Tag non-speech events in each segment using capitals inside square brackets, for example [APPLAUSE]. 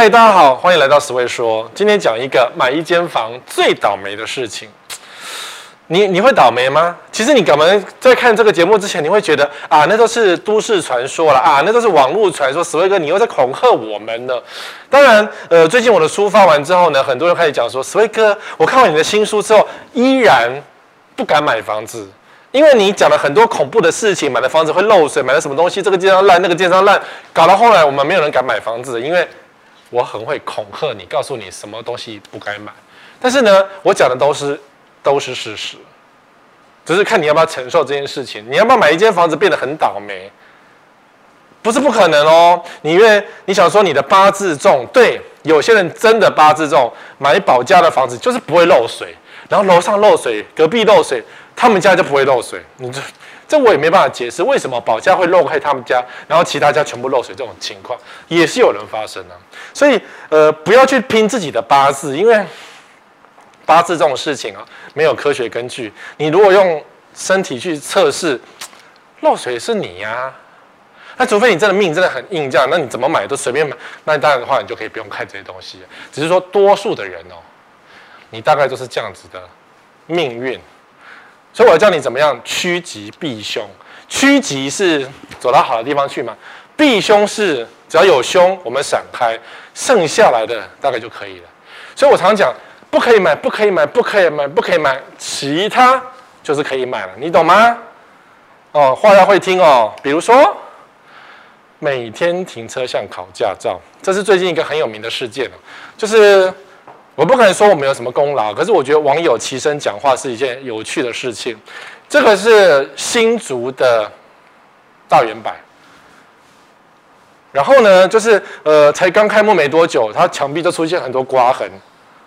嗨，大家好，欢迎来到十位说。今天讲一个买一间房最倒霉的事情。你你会倒霉吗？其实你可能在看这个节目之前，你会觉得啊，那都是都市传说了啊，那都是网络传说。十位哥，你又在恐吓我们呢？当然，呃，最近我的书发完之后呢，很多人开始讲说，十位哥，我看完你的新书之后，依然不敢买房子，因为你讲了很多恐怖的事情，买的房子会漏水，买了什么东西，这个建商烂，那个建商烂，搞到后来我们没有人敢买房子，因为我很会恐吓你，告诉你什么东西不该买。但是呢，我讲的都是。都是事实，只是看你要不要承受这件事情。你要不要买一间房子变得很倒霉？不是不可能哦。你因为你想说你的八字重，对，有些人真的八字重，买保家的房子就是不会漏水，然后楼上漏水，隔壁漏水，他们家就不会漏水。你这这我也没办法解释为什么保家会漏开他们家，然后其他家全部漏水这种情况也是有人发生的。所以呃，不要去拼自己的八字，因为。八字这种事情啊，没有科学根据。你如果用身体去测试，漏水是你呀、那除非你真的命真的很硬，这样，那你怎么买都随便买。那当然的话，你就可以不用看这些东西。只是说，多数的人哦，你大概都是这样子的命运。所以我要教你怎么样趋吉避凶。趋吉是走到好的地方去嘛？避凶是只要有凶，我们闪开，剩下来的大概就可以了。所以我常讲。不可以买，不可以买，不可以买，不可以买，其他就是可以买了，你懂吗？哦，话要会听哦。比如说，每天停车像考驾照，这是最近一个很有名的事件。就是我不可能说我们有什么功劳，可是我觉得网友齐声讲话是一件有趣的事情。这个是新竹的大圆柏，然后呢，就是呃，才刚开幕没多久，它墙壁就出现很多刮痕。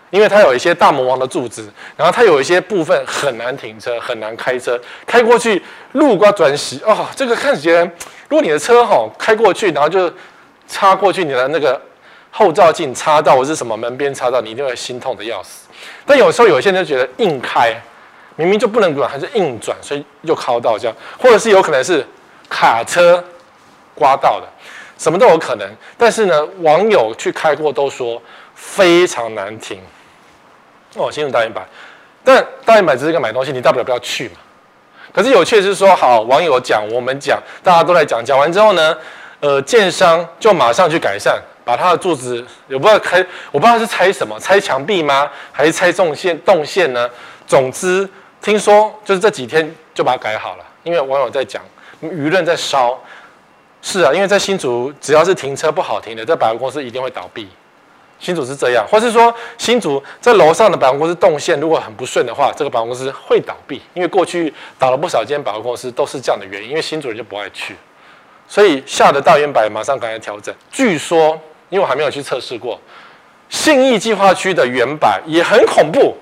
因为它有一些大魔王的柱子，然后它有一些部分很难停车，很难开车，开过去路刮转洗哦，这个看起来，如果你的车哈开过去，然后就插过去你的那个后照镜插到或是什么门边插到，你一定会心痛的要死。但有时候有些人就觉得硬开，明明就不能转，还是硬转，所以又靠到这样，或者是有可能是卡车刮到的，什么都有可能。但是呢，网友去开过都说非常难停。哦，新用大圆板，但大圆板只是个买东西，你大不了不要去嘛。可是有趣的是说，好，网友讲，我们讲，大家都来讲，讲完之后呢，呃，建商就马上去改善，把他的柱子，我不知道开，我不知道是拆什么，拆墙壁吗？还是拆动线动线呢？总之，听说就是这几天就把它改好了，因为网友在讲，舆论在烧。是啊，因为在新竹，只要是停车不好停的，这百货公司一定会倒闭。新竹是这样，或是说新竹在楼上的百货公司动线如果很不顺的话，这个百货公司会倒闭，因为过去倒了不少间百货公司都是这样的原因，因为新竹人就不爱去，所以吓得大远百马上赶来调整。据说，因为我还没有去测试过，信义计划区的原版也很恐怖。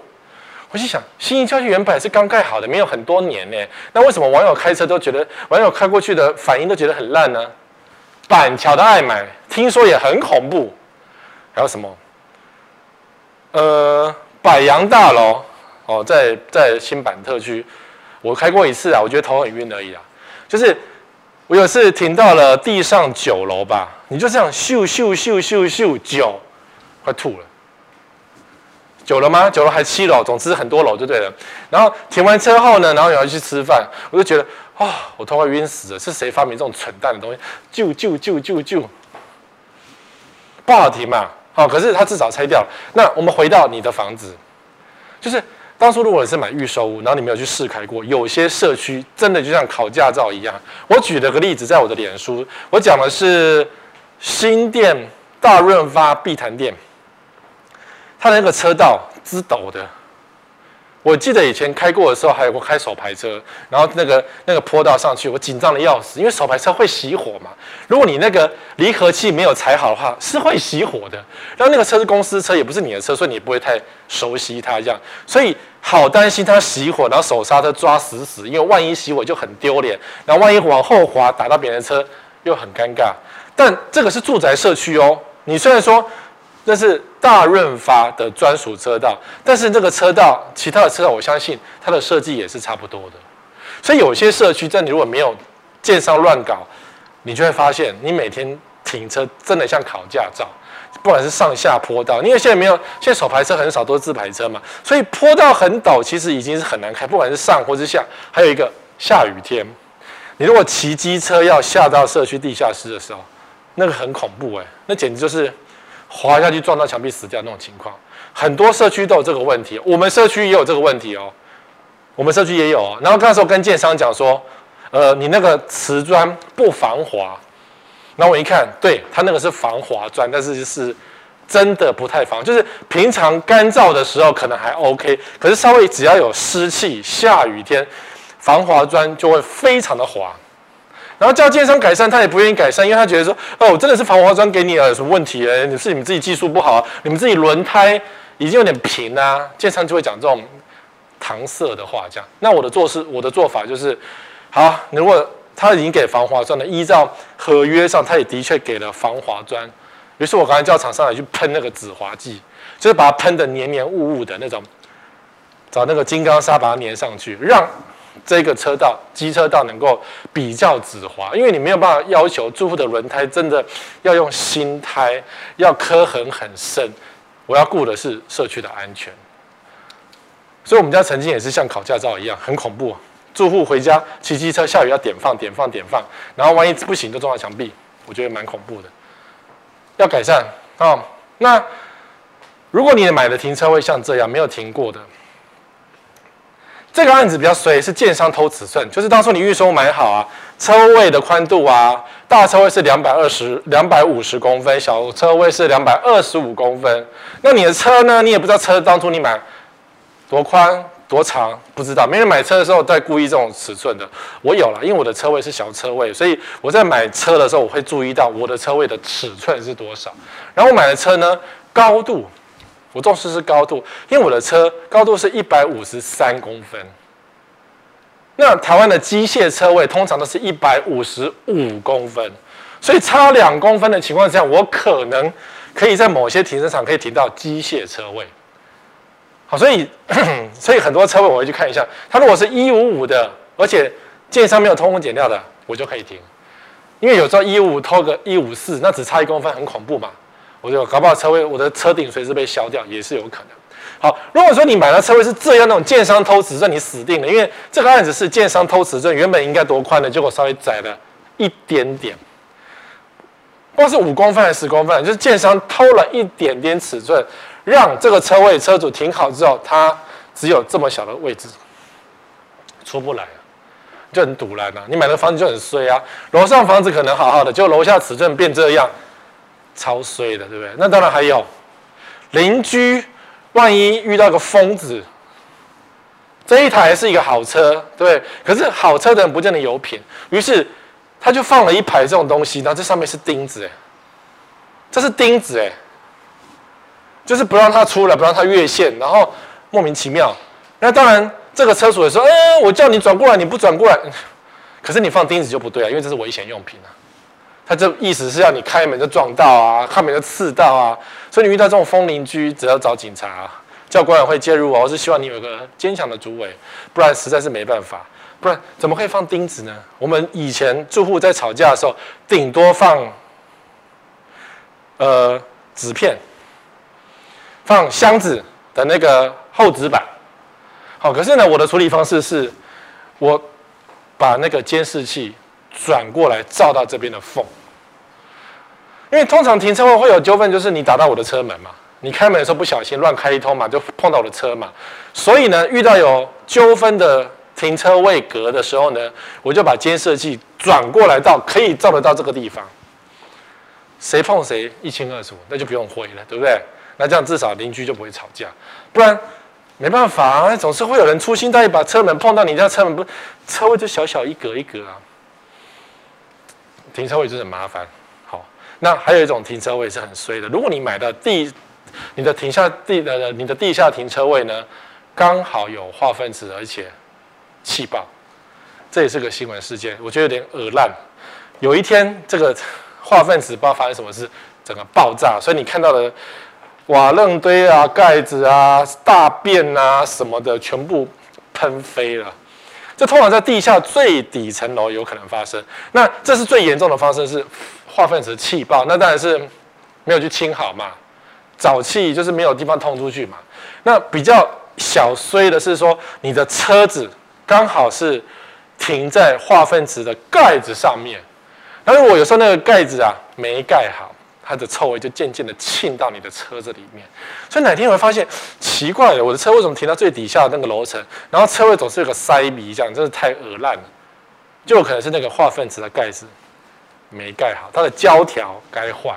我心想，信义计划区远百是刚盖好的，没有很多年呢，那为什么网友开车都觉得网友开过去的反应都觉得很烂呢？板桥的爱买听说也很恐怖。还有什么？呃，百阳大楼哦，在在新板特区，我开过一次啊，我觉得头很晕而已啊。就是我有次停到了地上九楼吧，你就这样咻咻咻咻咻九，快吐了。九楼吗？九楼还七楼，总之很多楼就对了。然后停完车后呢，然后你要去吃饭，我就觉得啊、我头快晕死了。是谁发明这种蠢蛋的东西？啾啾啾啾啾，不好停嘛。哦，可是他至少拆掉了。那我们回到你的房子，就是当初如果你是买预售屋，然后你没有去试开过，有些社区真的就像考驾照一样。我举了个例子，在我的脸书，我讲的是新店大润发碧潭店，它的那个车道直陡的。我记得以前开过的时候，还有过开手排车，然后那个那个坡道上去，我紧张的要死，因为手排车会熄火嘛。如果你那个离合器没有踩好的话，是会熄火的。然后那个车是公司车，也不是你的车，所以你不会太熟悉它这样。所以好担心它熄火，然后手刹车抓死死，因为万一熄火就很丢脸。然后万一往后滑打到别人的车又很尴尬。但这个是住宅社区哦，你虽然说。这是大润发的专属车道，但是这个车道，其他的车道，我相信它的设计也是差不多的。所以有些社区，在你如果没有建商乱搞，你就会发现，你每天停车真的像考驾照。不管是上下坡道，因为现在没有，现在手排车很少，都是自排车嘛，所以坡道很陡，其实已经是很难开，不管是上或是下。还有一个下雨天，你如果骑机车要下到社区地下室的时候，那个很恐怖哎、那简直就是滑下去撞到墙壁死掉那种情况。很多社区都有这个问题，我们社区也有这个问题哦，我们社区也有哦。然后那时候跟建商讲说，呃，你那个瓷砖不防滑。然后我一看，对，它那个是防滑砖，但是是真的不太防，就是平常干燥的时候可能还 OK，可是稍微只要有湿气、下雨天，防滑砖就会非常的滑。然后叫建商改善，他也不愿意改善，因为他觉得说，哦，真的是防滑砖给你了，有什么问题？哎，你是你们自己技术不好，你们自己轮胎已经有点平啊，建商就会讲这种搪塞的话，这样。那我的做事，我的做法就是，好，你如果。他已经给防滑砖了，依照合约上，他也的确给了防滑砖。于是我刚才叫厂商来去喷那个止滑剂，就是把它喷得黏黏雾雾的那种，找那个金刚砂把它粘上去，让这个车道、机车道能够比较止滑。因为你没有办法要求住户的轮胎真的要用新胎，要磕痕很深。我要顾的是社区的安全。所以我们家曾经也是像考驾照一样，很恐怖啊。住户回家骑机车，下雨要点放点放点放，然后万一不行就撞到墙壁，我觉得蛮恐怖的。要改善啊、哦！那如果你买的停车位像这样没有停过的，这个案子比较衰，是建商偷尺寸，就是当初你预收买好啊，车位的宽度啊，大车位是两百二十两百五十公分，小车位是两百二十五公分。那你的车呢？你也不知道车当初你买多宽。多长不知道，没人买车的时候在故意这种尺寸的。我有了，因为我的车位是小车位，所以我在买车的时候我会注意到我的车位的尺寸是多少。然后我买的车呢，高度我重视是高度，因为我的车高度是一百五十三公分。那台湾的机械车位通常都是一百五十五公分，所以差两公分的情况下，我可能可以在某些停车场可以停到机械车位。好，所以 [CLEARS THROAT] 所以很多车位我会去看一下，它如果是一五五的，而且建商没有偷工减料的，我就可以停。因为有时候一五五偷个一五四，那只差一公分，很恐怖嘛。我就搞不好车位，我的车顶随时被削掉，也是有可能。好，如果说你买的车位是这样那种建商偷尺寸，你死定了，因为这个案子是建商偷尺寸，原本应该多宽的，结果稍微窄了一点点，不知道是五公分还是十公分，就是建商偷了一点点尺寸。让这个车位车主停好之后，他只有这么小的位置，出不来，就很赌烂啊！你买的房子就很衰啊，楼上房子可能好好的，就楼下尺寸变这样，超衰的，对不对？那当然还有邻居，万一遇到个疯子，这一台是一个好车，对不对？可是好车的人不见得有品，于是他就放了一排这种东西，然后这上面是钉子，哎，这是钉子，哎。就是不让他出来，不让他越线，然后莫名其妙。那当然，这个车主也说：“哎，我叫你转过来，你不转过来。” [LAUGHS] 可是你放钉子就不对啊，因为这是危险用品啊。他这意思是要你开门就撞到啊，开门就刺到啊。所以你遇到这种疯邻居，只要找警察啊，叫管委会介入啊。我是希望你有一个坚强的主委，不然实在是没办法。不然怎么可以放钉子呢？我们以前住户在吵架的时候，顶多放呃纸片。放箱子的那个厚纸板，好，可是呢，我的处理方式是，我把那个监视器转过来照到这边的缝，因为通常停车位会有纠纷，就是你打到我的车门嘛，你开门的时候不小心乱开一通嘛，就碰到我的车嘛，所以呢，遇到有纠纷的停车位格的时候呢，我就把监视器转过来到可以照得到这个地方，谁碰谁一清二楚，那就不用灰了，对不对？那这样至少邻居就不会吵架，不然没办法啊，总是会有人粗心大意把车门碰到你家车门，不车位就小小一格一格啊，停车位就很麻烦。好，那还有一种停车位是很衰的，如果你买的地，你的停下地的你的地下停车位呢，刚好有化粪池，而且气爆，这也是个新闻事件，我觉得有点恶烂。有一天这个 [LAUGHS] 化粪池不知道发生什么事，整个爆炸，所以你看到的。瓦楞堆啊、盖子啊、大便啊什么的，全部喷飞了。这通常在地下最底层楼有可能发生。那这是最严重的方式，是化粪池气爆。那当然是没有去清好嘛，沼气就是没有地方通出去嘛。那比较小衰的是说，你的车子刚好是停在化粪池的盖子上面，那如果有时候那个盖子啊没盖好，它的臭味就渐渐的沁到你的车子里面。所以哪天你会发现奇怪了，我的车为什么停到最底下那个楼层，然后车位总是有个塞鼻这样，真是太恶烂了。就有可能是那个化粪池的盖子没盖好，它的胶条该换。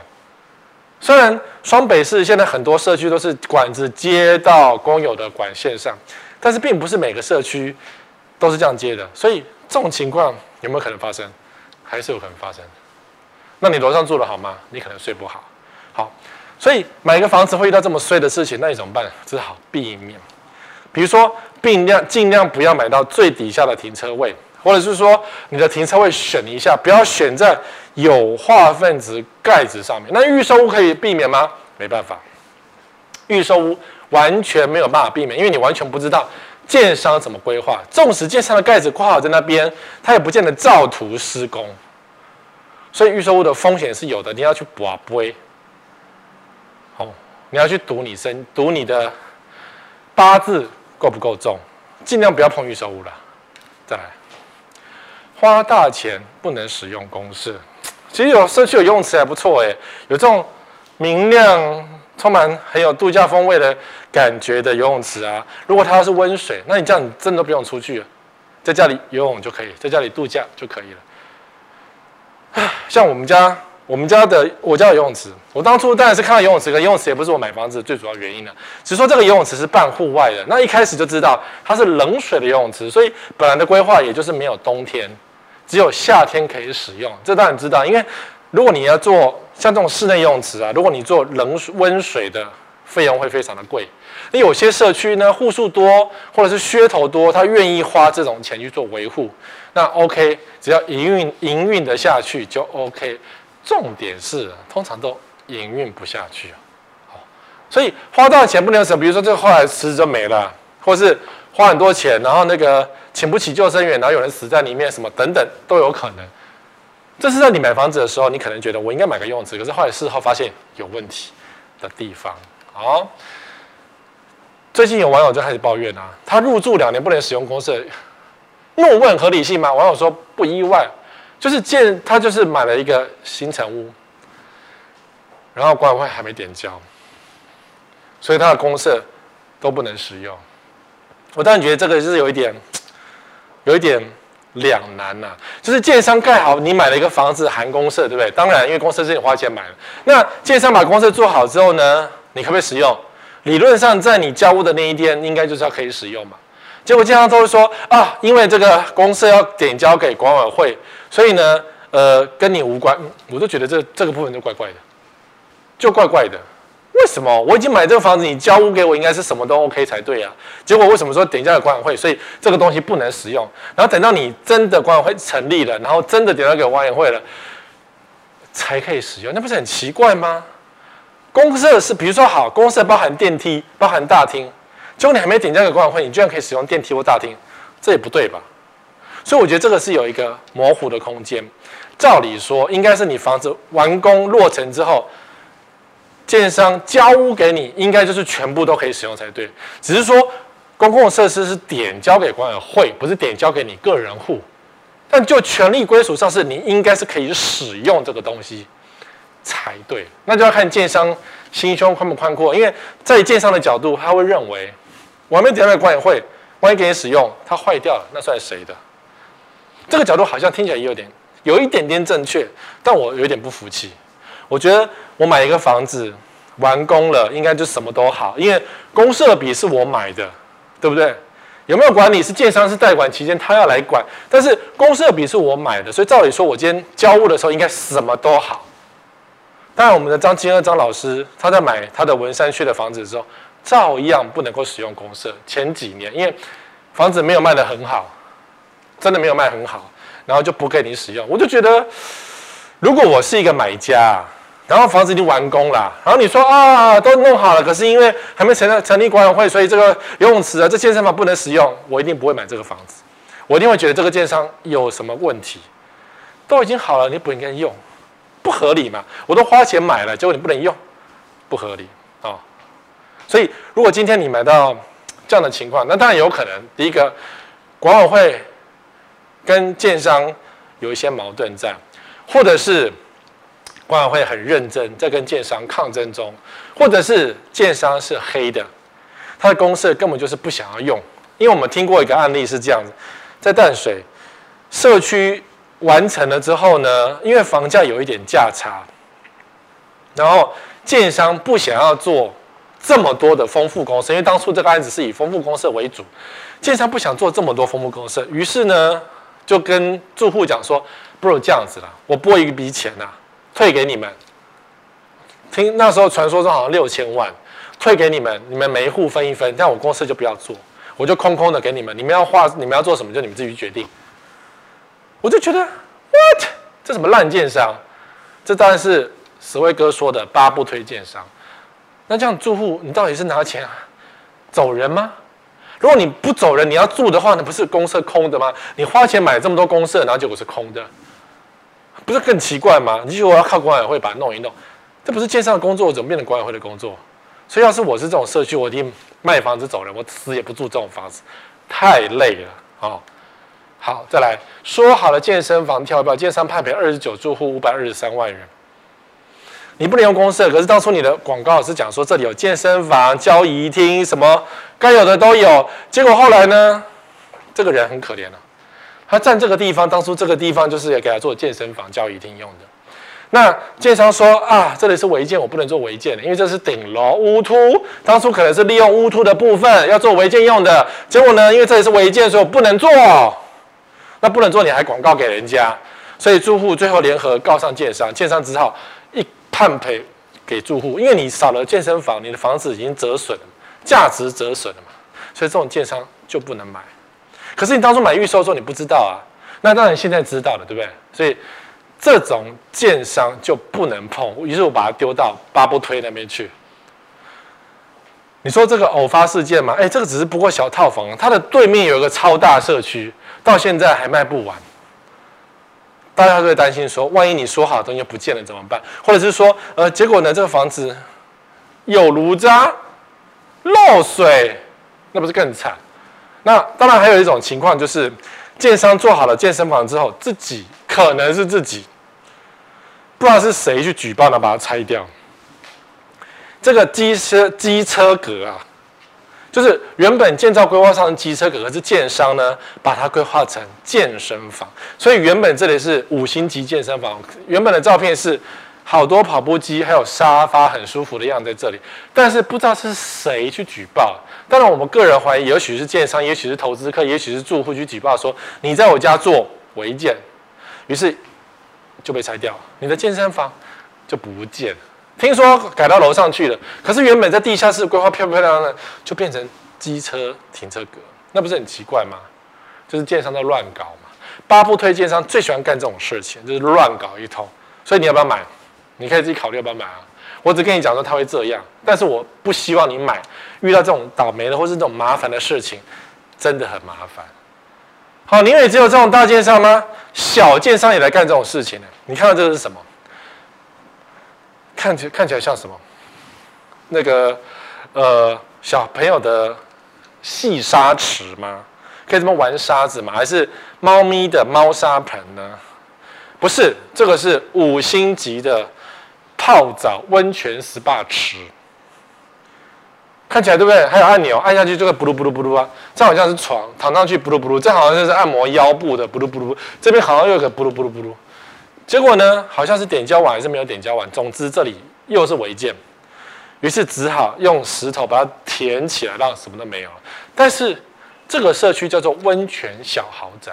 虽然双北市现在很多社区都是管子接到公有的管线上，但是并不是每个社区都是这样接的，所以这种情况有没有可能发生？还是有可能发生。那你楼上住的好吗？你可能睡不好。好，所以买一个房子会遇到这么衰的事情，那你怎么办？只好避免。比如说，尽量尽量不要买到最底下的停车位。或者是说，你的停车位选一下，不要选在有化粪池盖子上面。那预售屋可以避免吗？没办法，预售屋完全没有办法避免，因为你完全不知道建商怎么规划。纵使建商的盖子挂好在那边，他也不见得照图施工。所以预售屋的风险是有的，你要去博杯，好，你要去赌你生赌你的八字够不够重，尽量不要碰预售屋了。再来。花大钱不能使用公式，其实有社区有游泳池还不错哎，有这种明亮、充满很有度假风味的感觉的游泳池啊。如果它是温水，那你这样你真的都不用出去了，在家里游泳就可以，在家里度假就可以了。[SIGHS] 像我们家，我们家的我家的游泳池，我当初当然是看到游泳池，可游泳池也不是我买房子最主要原因了，只是说这个游泳池是半户外的，那一开始就知道它是冷水的游泳池，所以本来的规划也就是没有冬天。只有夏天可以使用，这当然知道。因为如果你要做像这种室内游泳池啊，如果你做冷水温水的，费用会非常的贵。那有些社区呢，户数多或者是噱头多，他愿意花这种钱去做维护，那 OK，只要营运营运的下去就 OK。重点是通常都营运不下去啊。好，所以花大钱不能省，比如说这个后来池子就没了，或是花很多钱，然后那个。请不起救生员，然后有人死在里面，什么等等都有可能。这是在你买房子的时候，你可能觉得我应该买个游泳池，可是后来事后发现有问题的地方。好，最近有网友就开始抱怨啊，他入住两年不能使用公厕，那我问合理性吗？网友说不意外，就是建他就是买了一个新城屋，然后管委会还没点交，所以他的公设都不能使用。我当然觉得这个就是有一点。有一点两难呐、就是建商盖好，你买了一个房子含公设，对不对？当然，因为公设是你花钱买的。那建商把公设做好之后呢，你可不可以使用？理论上，在你交屋的那一天，应该就是要可以使用嘛。结果经常都会说啊，因为这个公设要点交给管委会，所以呢，呃，跟你无关。我都觉得这这个部分就怪怪的，就怪怪的。为什么我已经买这个房子，你交屋给我应该是什么都 OK 才对啊？结果为什么说点交给管委会，所以这个东西不能使用？然后等到你真的管委会成立了，然后真的点交给管委会了，才可以使用，那不是很奇怪吗？公设是比如说好，公设包含电梯，包含大厅，结果你还没点交给管委会，你居然可以使用电梯或大厅，这也不对吧？所以我觉得这个是有一个模糊的空间。照理说，应该是你房子完工落成之后。建商交屋给你，应该就是全部都可以使用才对。只是说，公共设施是点交给管委会，不是点交给你个人户。但就权利归属上，是你应该是可以使用这个东西才对。那就要看建商心胸宽不宽阔。因为在建商的角度，他会认为，我还没点交给管委会，万一给你使用，它坏掉了，那算谁的？这个角度好像听起来也有点，有一点点正确，但我有点不服气。我觉得我买一个房子完工了，应该就什么都好，因为公设比是我买的，对不对？有没有管理是建商是代管期间他要来管，但是公设比是我买的，所以照理说我今天交屋的时候应该什么都好。当然，我们的张金二张老师他在买他的文山区的房子的时候，照样不能够使用公设。前几年因为房子没有卖得很好，真的没有卖很好，然后就不给你使用，我就觉得。如果我是一个买家，然后房子已经完工了，然后你说啊，都弄好了，可是因为还没成立成立管委会，所以这个游泳池啊，这健身房不能使用，我一定不会买这个房子，我一定会觉得这个建商有什么问题，都已经好了，你不应该用，不合理嘛？我都花钱买了，结果你不能用，不合理啊、所以如果今天你买到这样的情况，那当然有可能，第一个管委会跟建商有一些矛盾在，或者是管委会很认真在跟建商抗争中，或者是建商是黑的，他的公社根本就是不想要用。因为我们听过一个案例是这样子，在淡水社区完成了之后呢，因为房价有一点价差，然后建商不想要做这么多的丰富公设，因为当初这个案子是以丰富公设为主，建商不想做这么多丰富公设，于是呢就跟住户讲说，不如这样子了，我拨一笔钱呐，退给你们。听那时候传说中好像六千万，退给你们，你们每一户分一分，但我公设就不要做。我就空空的给你们，你们要画，你们要做什么就你们自己决定。我就觉得，what？这什么烂建商？这当然是石威哥说的八不推荐商。那这样住户，你到底是拿钱走人吗？如果你不走人，你要住的话，那不是公设空的吗？你花钱买这么多公设，然后结果是空的，不是更奇怪吗？你以为我要靠管委会把它弄一弄，这不是建商的工作，怎么变成管委会的工作？所以，要是我是这种社区，我一定卖房子走人，我死也不住这种房子，太累了哦。好，再来说好了，健身房跳票，建商判赔二十九住户五百二十三万元。你不能用公设，可是当初你的广告是讲说这里有健身房、交谊厅，什么该有的都有。结果后来呢，这个人很可怜了，他占这个地方，当初这个地方就是也给他做健身房、交谊厅用的。那建商说啊，这里是违建，我不能做违建的，因为这是顶楼屋突，当初可能是利用屋突的部分要做违建用的，结果呢，因为这里是违建，所以我不能做。那不能做，你还广告给人家，所以住户最后联合告上建商，建商只好一判赔给住户，因为你少了健身房，你的房子已经折损了，价值折损了嘛，所以这种建商就不能买。可是你当初买预售的时候你不知道啊，那当然现在知道了，对不对？所以。这种建商就不能碰，于是我把它丢到八不推那边去。你说这个偶发事件吗？哎，这个只是不过小套房，它的对面有一个超大社区，到现在还卖不完。大家都会担心说，万一你说好的东西不见了怎么办？或者是说，呃，结果呢，这个房子有炉渣漏水，那不是更惨？那当然还有一种情况就是，建商做好了健身房之后，自己可能是自己。不知道是谁去举报了，把它拆掉。这个机车机车格啊，就是原本建造规划上的机车格，可是建商呢把它规划成健身房，所以原本这里是五星级健身房。原本的照片是好多跑步机，还有沙发，很舒服的样子在这里。但是不知道是谁去举报。当然，我们个人怀疑，也许是建商，也许是投资客，也许是住户去举报说你在我家做违建，于是。就被拆掉，你的健身房就不见。听说改到楼上去了，可是原本在地下室规划漂漂亮亮的，就变成机车停车格，那不是很奇怪吗？就是建商在乱搞嘛。八不推建商最喜欢干这种事情，就是乱搞一通。所以你要不要买？你可以自己考虑要不要买啊。我只跟你讲说他会这样，但是我不希望你买。遇到这种倒霉的或是这种麻烦的事情，真的很麻烦。好，你以为只有这种大建商吗？小建商也来干这种事情呢？你看到这个是什么？看起看起来像什么？那个呃，小朋友的细沙池吗？可以这么玩沙子吗？还是猫咪的猫砂盆呢？不是，这个是五星级的泡澡温泉 SPA 池。看起来对不对？还有按钮，按下去就会布鲁布鲁布鲁啊！这好像是床，躺上去布鲁布鲁。这好像就是按摩腰部的布鲁布鲁。这边好像又有个布鲁布鲁布噜。结果呢，好像是点胶碗还是没有点胶碗。总之这里又是违建，于是只好用石头把它填起来，让什么都没有了。但是这个社区叫做温泉小豪宅，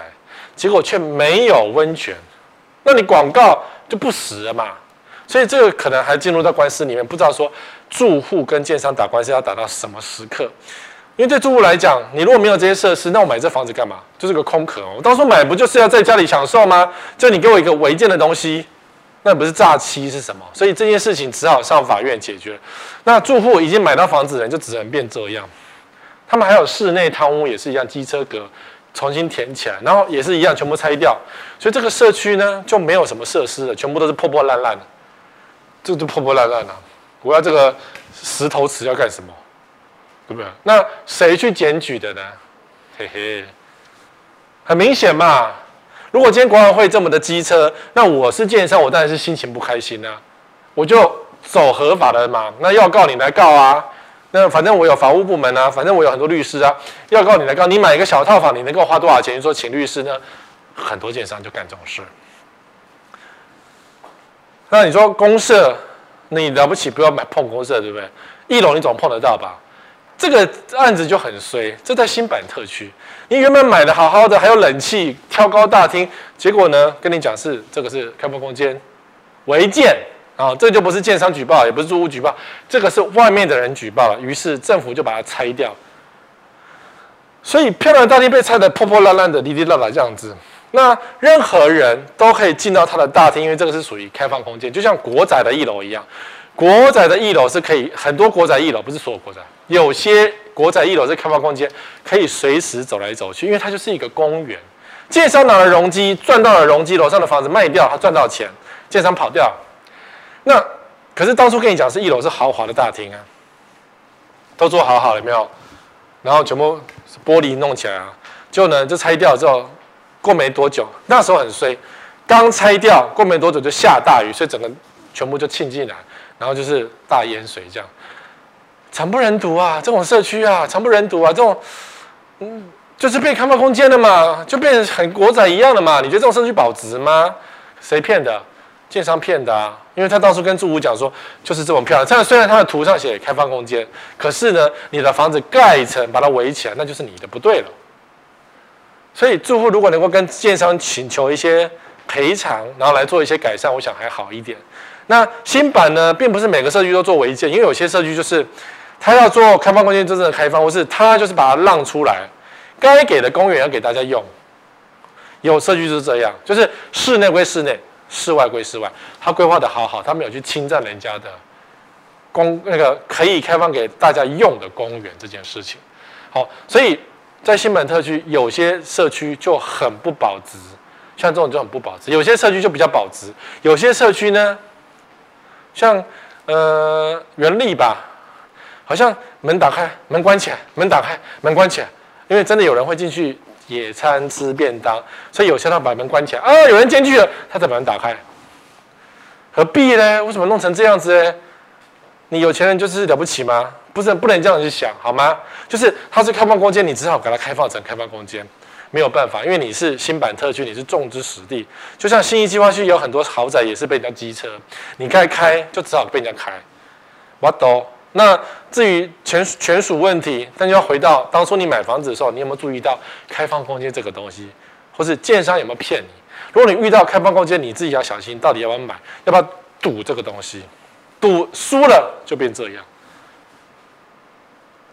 结果却没有温泉，那你广告就不实了嘛？所以这个可能还进入到官司里面，不知道说。住户跟建商打官司要打到什么时刻？因为对住户来讲，你如果没有这些设施，那我买这房子干嘛？就是个空壳。我当初买不就是要在家里享受吗？就你给我一个违建的东西，那不是诈欺是什么？所以这件事情只好上法院解决。那住户已经买到房子的人就只能变这样。他们还有室内汤屋也是一样，机车格重新填起来，然后也是一样全部拆掉。所以这个社区呢就没有什么设施了，全部都是破破烂烂的。这就破破烂烂了。我要这个石头池要干什么？对不对？那谁去检举的呢？嘿嘿，很明显嘛。如果今天管委会这么的机车，那我是建商，我当然是心情不开心啊。我就走合法的嘛。那要告你来告啊。那反正我有法务部门啊，反正我有很多律师啊。要告你来告，你买一个小套房，你能够花多少钱？你说请律师呢？很多建商就干这种事。那你说公社，你了不起不要买碰公社，对不对？一楼你总碰得到吧？这个案子就很衰，这在新版特区，你原本买的好好的，还有冷气、挑高大厅，结果呢，跟你讲是这个是开放空间违建啊，这就不是建商举报，也不是住户举报，这个是外面的人举报了，于是政府就把它拆掉。所以漂亮大厅被拆得破破烂烂的、滴滴啦啦这样子。那任何人都可以进到他的大厅，因为这个是属于开放空间，就像国宅的一楼一样。国宅的一楼是可以，很多国宅一楼不是所有国宅，有些国宅一楼是开放空间，可以随时走来走去，因为它就是一个公园。建商拿了容积，赚到了容积，楼上的房子卖掉，他赚到钱，建商跑掉。那可是当初跟你讲是一楼是豪华的大厅啊，都做好好了没有？然后全部玻璃弄起来啊，就呢就拆掉之后，过没多久，那时候很衰，刚拆掉过没多久就下大雨，所以整个全部就浸进来。然后就是大淹水这样，惨不忍睹啊！这种社区啊，惨不忍睹啊！这种，嗯，就是被开放空间了嘛，就变成很国宅一样的嘛。你觉得这种社区保值吗？谁骗的？建商骗的啊！因为他到处跟住户讲说，就是这么漂亮。这样虽然他的图上写开放空间，可是呢，你的房子盖一层把它围起来，那就是你的不对了。所以住户如果能够跟建商请求一些赔偿，然后来做一些改善，我想还好一点。那新版呢，并不是每个社区都做违建，因为有些社区就是他要做开放空间真正的开放，或是他就是把它让出来，该给的公园要给大家用。有社区就是这样，就是室内归室内，室外归室外，他规划的好好，他没有去侵占人家的公那个可以开放给大家用的公园这件事情。好，所以在新版特区有些社区就很不保值，像这种就很不保值，有些社区就比较保值，有些社区呢。像呃原力吧，好像门打开，门关起来，门打开，门关起来，因为真的有人会进去野餐吃便当，所以有些他把门关起来啊，有人进去了，他再把门打开，何必呢？为什么弄成这样子呢？你有钱人就是了不起吗？不是，不能这样去想好吗？就是它是开放空间，你只好给它开放成开放空间。没有办法，因为你是新版特区，你是种植实地，就像新义计划区有很多豪宅也是被人家机车，你该开就只好被人家开。我懂。那至于权权属问题，但就要回到当初你买房子的时候，你有没有注意到开放空间这个东西，或是建商有没有骗你？如果你遇到开放空间，你自己要小心，到底要不要买，要不要赌这个东西？赌输了就变这样，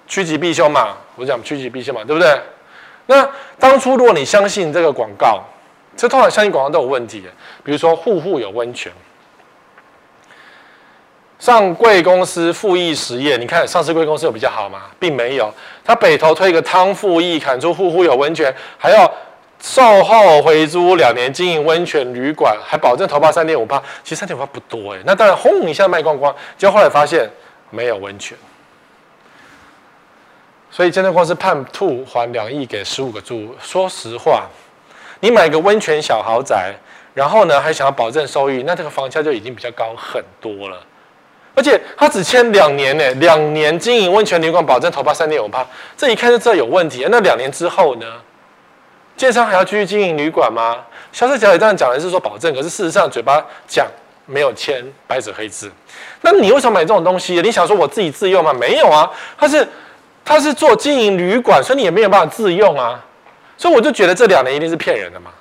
趋吉避凶嘛。我讲趋吉避凶嘛，对不对？那当初如果你相信这个广告，这通常相信广告都有问题。比如说户户有温泉，上贵公司富益实业，你看上市贵公司有比较好吗？并没有。他北投推一个汤富益，砍出户户有温泉，还要售后回租两年，经营温泉旅馆，还保证投报三点五八。其实三点五八不多哎，那当然轰一下卖光光，结果后来发现没有温泉。所以，建设公司判吐还两亿给十五个住户。说实话，你买个温泉小豪宅，然后呢还想要保证收益，那这个房价就已经比较高很多了。而且他只签两年呢，两年经营温泉旅馆，保证投报三点五趴，这一看就知道有问题。那两年之后呢？建商还要继续经营旅馆吗？销售小姐这样讲的是说保证，可是事实上嘴巴讲没有签白纸黑字。那你为什么买这种东西？你想说我自己自用吗？没有啊，他是。他是做经营旅馆，所以你也没有办法自用啊，所以我就觉得这两年一定是骗人的嘛，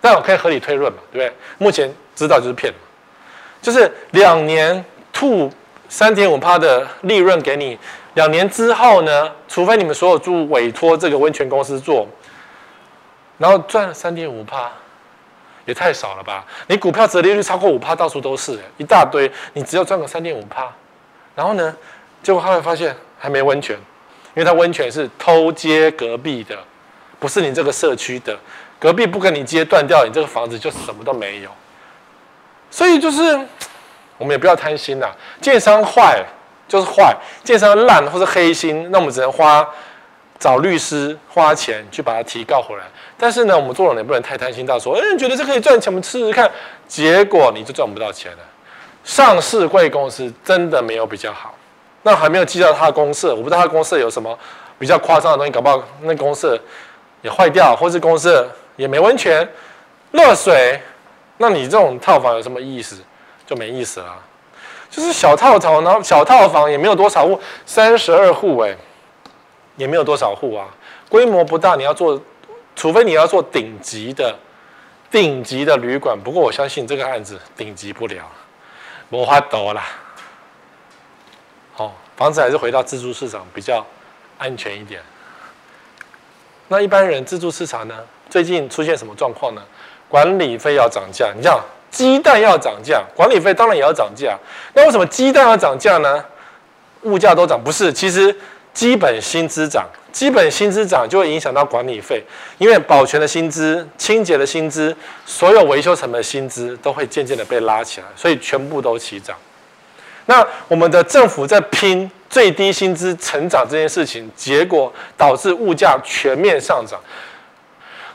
但我可以合理推论嘛，对不对？目前知道就是骗，就是两年吐三点五趴的利润给你，两年之后呢，除非你们所有住委托这个温泉公司做，然后赚了三点五趴，也太少了吧？你股票折利率超过五趴，到处都是，一大堆，你只要赚个三点五趴，然后呢，结果后来发现还没温泉。因为它温泉是偷接隔壁的，不是你这个社区的，隔壁不跟你接断掉，你这个房子就什么都没有。所以就是我们也不要贪心呐。建商坏就是坏，建商烂或者黑心，那我们只能花找律师花钱去把它提告回来。但是呢，我们做人也不能太贪心到说，哎，你觉得这可以赚钱，我们试试看。结果你就赚不到钱了。上市贵公司真的没有比较好。那还没有计较它的公设，我不知道它公设有什么比较夸张的东西，搞不好那公设也坏掉，或是公设也没温泉、热水。那你这种套房有什么意思？就没意思了。就是小套房，然后小套房也没有多少户，三十二户哎，也没有多少户啊，规模不大。你要做，除非你要做顶级的、顶级的旅馆。不过我相信这个案子顶级不了，没法度啦。房子还是回到自住市场比较安全一点。那一般人自住市场呢？最近出现什么状况呢？管理费要涨价，你像鸡蛋要涨价，管理费当然也要涨价。那为什么鸡蛋要涨价呢？物价都涨，不是？其实基本薪资涨，基本薪资涨就会影响到管理费，因为保全的薪资、清洁的薪资、所有维修成本的薪资都会渐渐的被拉起来，所以全部都齐涨。那我们的政府在拼最低薪资成长这件事情，结果导致物价全面上涨。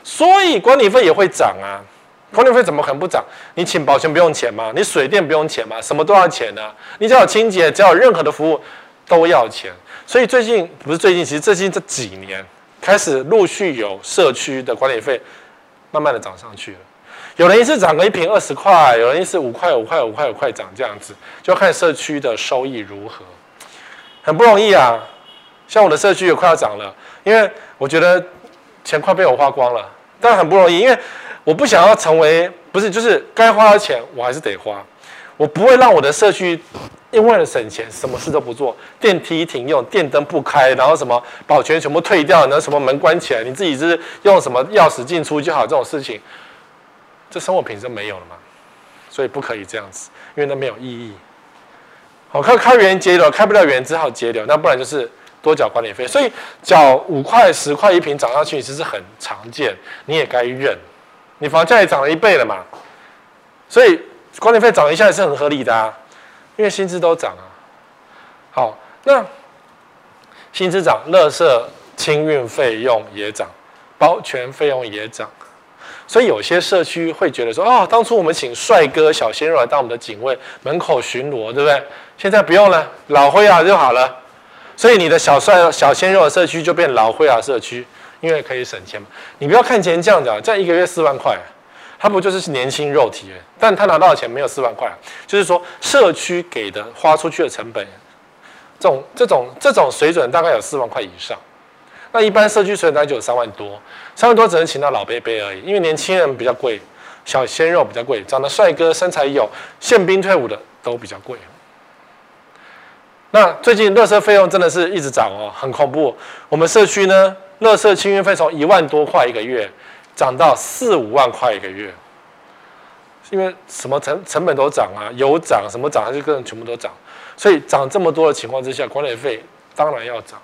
所以管理费也会涨啊，管理费怎么可能不涨？你请保全不用钱吗？你水电不用钱吗？什么都要钱呢、啊？你只要有清洁，只要有任何的服务都要钱。所以最近不是最近，其实最近这几年开始陆续有社区的管理费慢慢的涨上去了。有人一次涨个一瓶二十块，有人一次五块五块五块五块涨这样子，就看社区的收益如何，很不容易啊。像我的社区也快要涨了，因为我觉得。钱快被我花光了，但很不容易，因为我不想要成为不是，就是该花的钱我还是得花，我不会让我的社区因为了省钱什么事都不做，电梯停用，电灯不开，然后什么保全全部退掉，然后什么门关起来，你自己是用什么钥匙进出就好，这种事情，这生活品质没有了嘛，所以不可以这样子，因为那没有意义。好，开开源节流，开不了源只好节流，那不然就是。多缴管理费，所以缴五块十块一坪涨上去，其实很常见，你也该认。你房价也涨了一倍了嘛，所以管理费涨一下也是很合理的啊，因为薪资都涨啊。好，那薪资涨，垃圾清运费用也涨，保全费用也涨，所以有些社区会觉得说，哦，当初我们请帅哥小鲜肉来当我们的警卫，门口巡逻，对不对？现在不用了，老灰啊就好了。所以你的小帅、小鲜肉的社区就变老灰啊社区，因为可以省钱嘛。你不要看钱这样讲，这样一个月四万块，他不就是年轻肉体？但他拿到的钱没有四万块，就是说社区给的花出去的成本，这种这种这种水准大概有四万块以上。那一般社区水准大概就有三万多，三万多只能请到老伯伯而已，因为年轻人比较贵，小鲜肉比较贵，长得帅哥、身材有、宪兵退伍的都比较贵。那最近垃圾费用真的是一直涨哦，很恐怖。我们社区呢，垃圾清运费从一万多块一个月，涨到四五万块一个月，因为什么成成本都涨啊，油涨什么涨，还是各种全部都涨，所以涨这么多的情况之下，管理费当然要涨。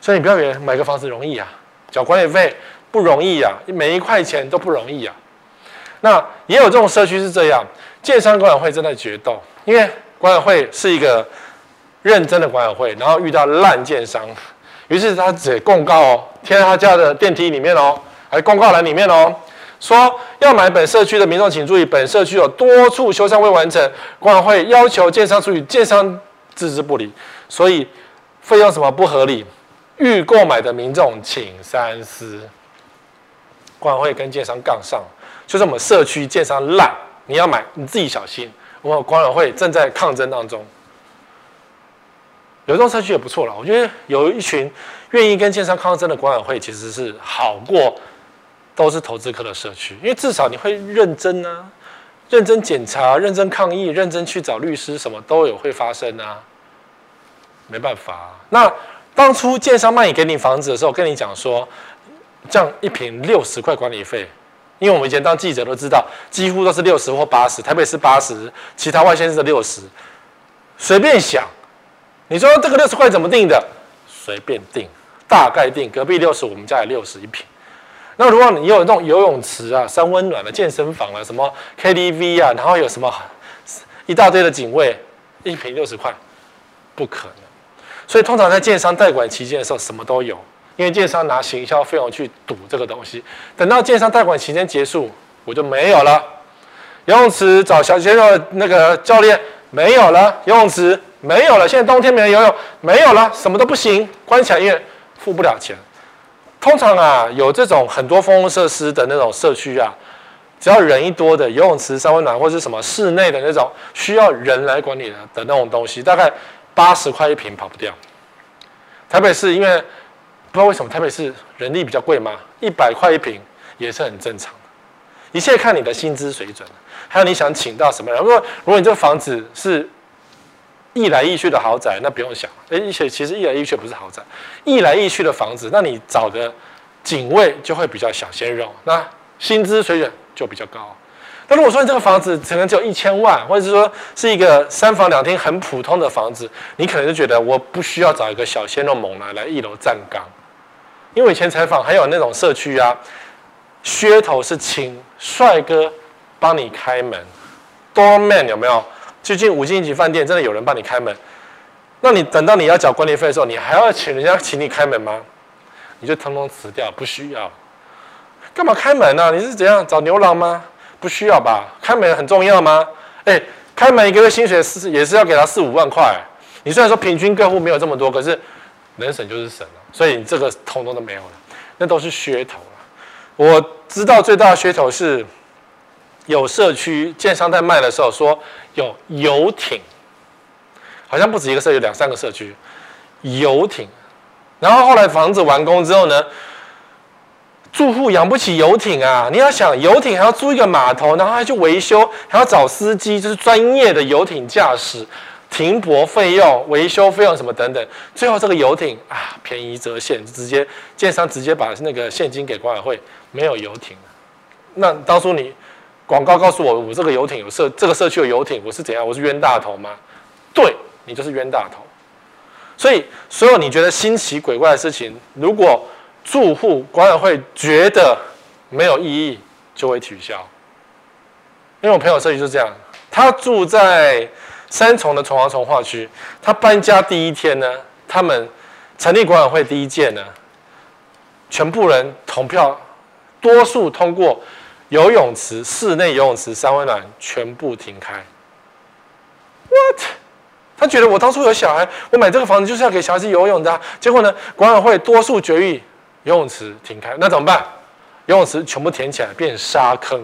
所以你不要以为买个房子容易啊，缴管理费不容易啊，每一块钱都不容易啊。那也有这种社区是这样，建商管委会正在决斗，因为管委会是一个。认真的管委会，然后遇到烂建商，于是他写公告哦，贴在他家的电梯里面哦，还公告栏里面哦，说要买本社区的民众请注意，本社区有多处修缮未完成，管委会要求建商处理，建商置之不理，所以费用什么不合理，欲购买的民众请三思。管委会跟建商杠上，就是我们社区建商烂，你要买你自己小心。我们管委会正在抗争当中。有这种社区也不错了，我觉得有一群愿意跟建商抗争的管委会，其实是好过都是投资客的社区，因为至少你会认真啊，认真检查、认真抗议、认真去找律师，什么都有会发生啊。没办法，那当初建商卖给你房子的时候，跟你讲说，这样一瓶六十块管理费，因为我们以前当记者都知道，几乎都是六十或八十，台北是八十，其他外县市是六十，随便想。你说这个六十块怎么定的？随便定，大概定。隔壁六十，我们家也六十一瓶。那如果你有那种游泳池啊、三温暖的健身房啊、什么 KTV 啊，然后有什么一大堆的警卫，一瓶六十块，不可能。所以通常在建商代管期间的时候，什么都有，因为建商拿行销费用去赌这个东西。等到建商贷款期间结束，我就没有了。游泳池找小鲜肉那个教练没有了，游泳池没有了。现在冬天没人游泳，没有了，什么都不行，关起来因为付不了钱。通常啊，有这种很多公共设施的那种社区啊，只要人一多的游泳池、三温暖或是什么室内的那种需要人来管理的那种东西，大概八十块一平跑不掉。台北市因为不知道为什么台北市人力比较贵嘛，一百块一平也是很正常的。一切看你的薪资水准，还有你想请到什么人。如果如果你这个房子是易来易去的豪宅，那不用想。哎，而且其实易来易去不是豪宅，易来易去的房子，那你找的警卫就会比较小鲜肉，那薪资水准就比较高。那如果说你这个房子可能只有一千万，或者是说是一个三房两厅很普通的房子，你可能就觉得我不需要找一个小鲜肉猛男来一楼站岗。因为以前采访还有那种社区啊，噱头是请帅哥帮你开门，doorman 有没有？最近五星级饭店真的有人帮你开门，那你等到你要缴管理费的时候，你还要请人家请你开门吗？你就通通辞掉，不需要。干嘛开门呢、啊？你是怎样找牛郎吗？不需要吧？开门很重要吗？哎，开门一个月薪水是也是要给他四五万块。你虽然说平均客户没有这么多，可是能省就是省了。所以你这个通通都没有了，那都是噱头。我知道最大的噱头是。有社区建商在卖的时候说有游艇，好像不止一个社区，两三个社区游艇。然后后来房子完工之后呢，住户养不起游艇啊！你要想游艇还要租一个码头，然后还去维修，还要找司机，就是专业的游艇驾驶，停泊费用、维修费用什么等等。最后这个游艇啊，便宜折现，直接建商直接把那个现金给管委会，没有游艇。那当初你。广告告诉我，我这个游艇有社，这个社区有游艇，我是怎样？我是冤大头吗？对，你就是冤大头。所以，所有你觉得新奇鬼怪的事情，如果住户管委会觉得没有意义，就会取消。因为我朋友社区就是这样，他住在三重的重划重划区，他搬家第一天呢，他们成立管委会第一届呢，全部人投票，多数通过。游泳池、室内游泳池、三温暖全部停开。What？他觉得我当初有小孩，我买这个房子就是要给小孩子游泳的。结果呢，管委会多数决议游泳池停开，那怎么办？游泳池全部填起来变沙坑，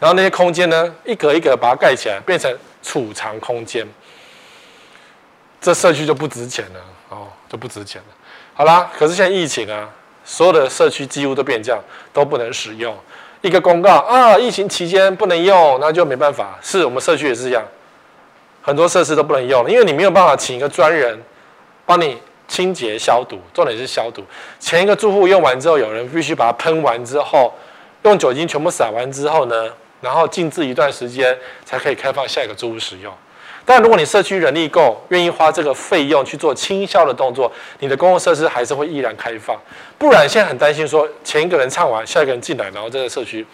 然后那些空间呢，一格一格把它盖起来，变成储藏空间。这社区就不值钱了哦，就不值钱了。好啦，可是现在疫情啊，所有的社区几乎都变这样，都不能使用。一个公告啊，疫情期间不能用，那就没办法。是我们社区也是这样，很多设施都不能用了，因为你没有办法请一个专人帮你清洁消毒，重点是消毒。前一个住户用完之后，有人必须把它喷完之后，用酒精全部洒完之后呢，然后静置一段时间，才可以开放下一个住户使用。但如果你社区人力够，愿意花这个费用去做清消的动作，你的公共设施还是会依然开放。不然现在很担心说，前一个人唱完，下一个人进来，然后这个社区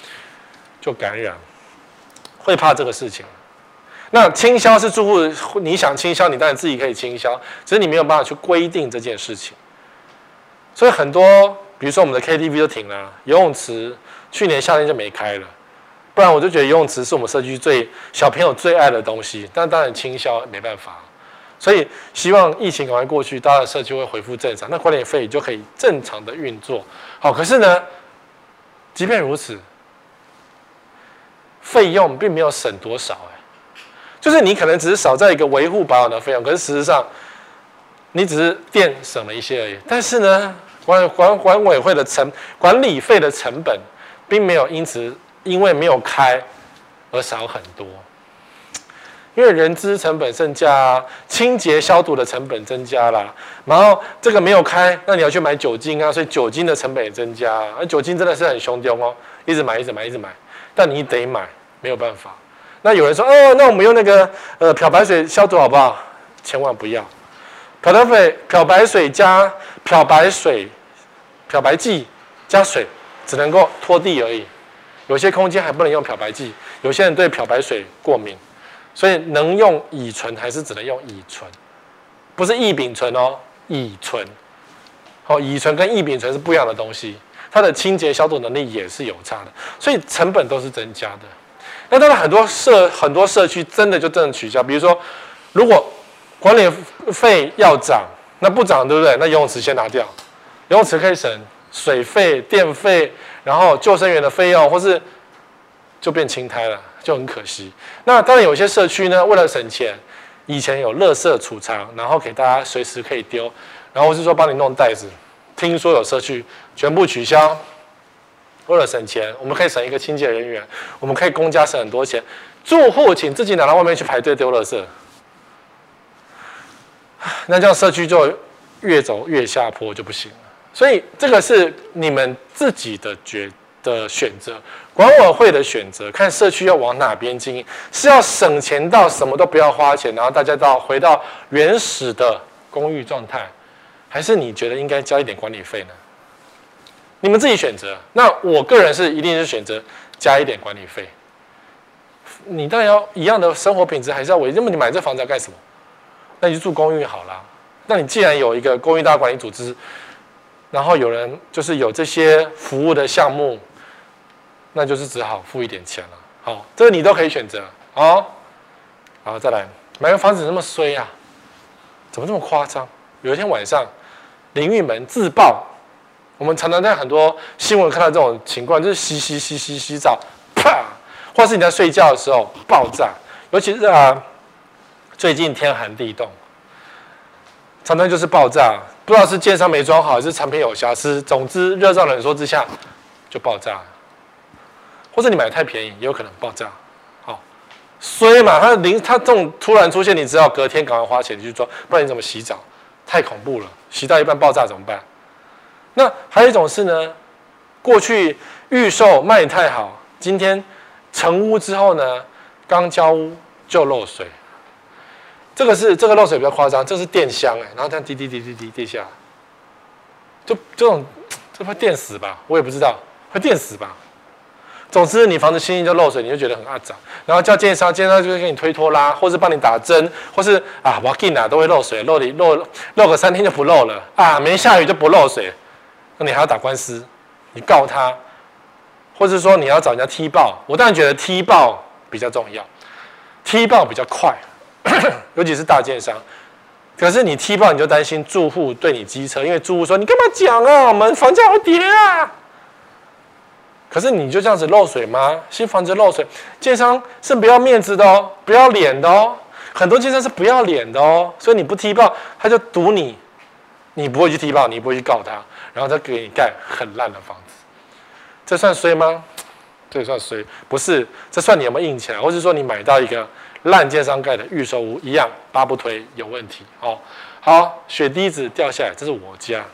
就感染，会怕这个事情。那清消是住户你想清消，你当然自己可以清消，只是你没有办法去规定这件事情。所以很多，比如说我们的 KTV 都停了，游泳池去年夏天就没开了。不然我就觉得游泳池是我们社区最小朋友最爱的东西，但当然清消没办法，所以希望疫情赶快过去，大家的社区会恢复正常，那管理费就可以正常的运作。好，可是呢，即便如此，费用并没有省多少哎，就是你可能只是少在一个维护保养的费用，可是事实上你只是电省了一些而已。但是呢，管管管委会的成管理费的成本并没有因此。因为没有开而少很多，因为人资成本增加，清洁消毒的成本增加了，然后这个没有开，那你要去买酒精啊，所以酒精的成本也增加，而酒精真的是很凶丢哦，一直买，一直买，一直买，但你得买，没有办法。那有人说，哦，那我们用那个呃漂白水消毒好不好？千万不要，漂白水漂白水加漂白水漂白剂加水，只能够拖地而已。有些空间还不能用漂白剂，有些人对漂白水过敏，所以能用乙醇还是只能用乙醇，不是异丙醇哦，乙醇。哦，乙醇跟异丙醇是不一样的东西，它的清洁消毒能力也是有差的，所以成本都是增加的。那当然很多社很多社区真的就真的取消，比如说如果管理费要涨，那不涨对不对？那游泳池先拿掉，游泳池可以省水费、电费，然后救生员的费用，或是就变青苔了，就很可惜。那当然有些社区呢，为了省钱，以前有垃圾储藏，然后给大家随时可以丢。然后是说帮你弄袋子，听说有社区全部取消，为了省钱，我们可以省一个清洁人员，我们可以公家省很多钱，住户请自己拿到外面去排队丢垃圾，那这样社区就越走越下坡就不行了。所以这个是你们自己的决的选择，管委会的选择，看社区要往哪边经营，是要省钱到什么都不要花钱，然后大家到回到原始的公寓状态。还是你觉得应该交一点管理费呢？你们自己选择。那我个人是一定是选择加一点管理费。你当然要一样的生活品质，还是要维。那么你买这房子要干什么？那你就住公寓好了。那你既然有一个公寓大管理组织，然后有人就是有这些服务的项目，那就是只好付一点钱了。好，这个你都可以选择。好，好，再来买个房子那么衰啊？怎么这么夸张？有一天晚上。淋浴门自爆，我们常常在很多新闻看到这种情况，就是洗洗洗洗洗澡，啪，或是你在睡觉的时候爆炸，尤其是啊，最近天寒地冻，常常就是爆炸，不知道是建商没装好，还是产品有瑕疵，总之热胀冷缩之下就爆炸，或者你买的太便宜，也有可能爆炸。好，所以嘛，它淋它这种突然出现，你只要隔天赶快花钱去装，不然你怎么洗澡？太恐怖了，洗到一半爆炸怎么办？那还有一种是呢，过去预售卖太好，今天成屋之后呢，刚交屋就漏水。这个是这个漏水比较夸张，这是电箱哎，然后这样滴滴滴滴滴滴下，就这种这怕电死吧？我也不知道，会电死吧？总之，你房子轻易就漏水，你就觉得很阿杂，然后叫建商，建商就会给你推拖拉，或是帮你打针，或是啊，我给你啊，都会漏水，漏你漏漏个三天就不漏了。啊，没下雨就不漏水，那你还要打官司，你告他，或是说你要找人家踢爆，我当然觉得踢爆比较重要，踢爆比较快，[COUGHS] 尤其是大建商，可是你踢爆你就担心住户对你机车，因为住户说你干嘛讲啊，我们房价会跌啊。可是你就这样子漏水吗？新房子漏水，建商是不要面子的哦，不要脸的哦。很多建商是不要脸的哦，所以你不踢爆，他就赌你，你不会去踢爆，你不会去告他，然后他给你盖很烂的房子，这算衰吗？这算衰？不是，这算你有没有硬起来，或是说你买到一个烂建商盖的预售屋一样，八不推有问题哦。好，血滴子掉下来，这是我家。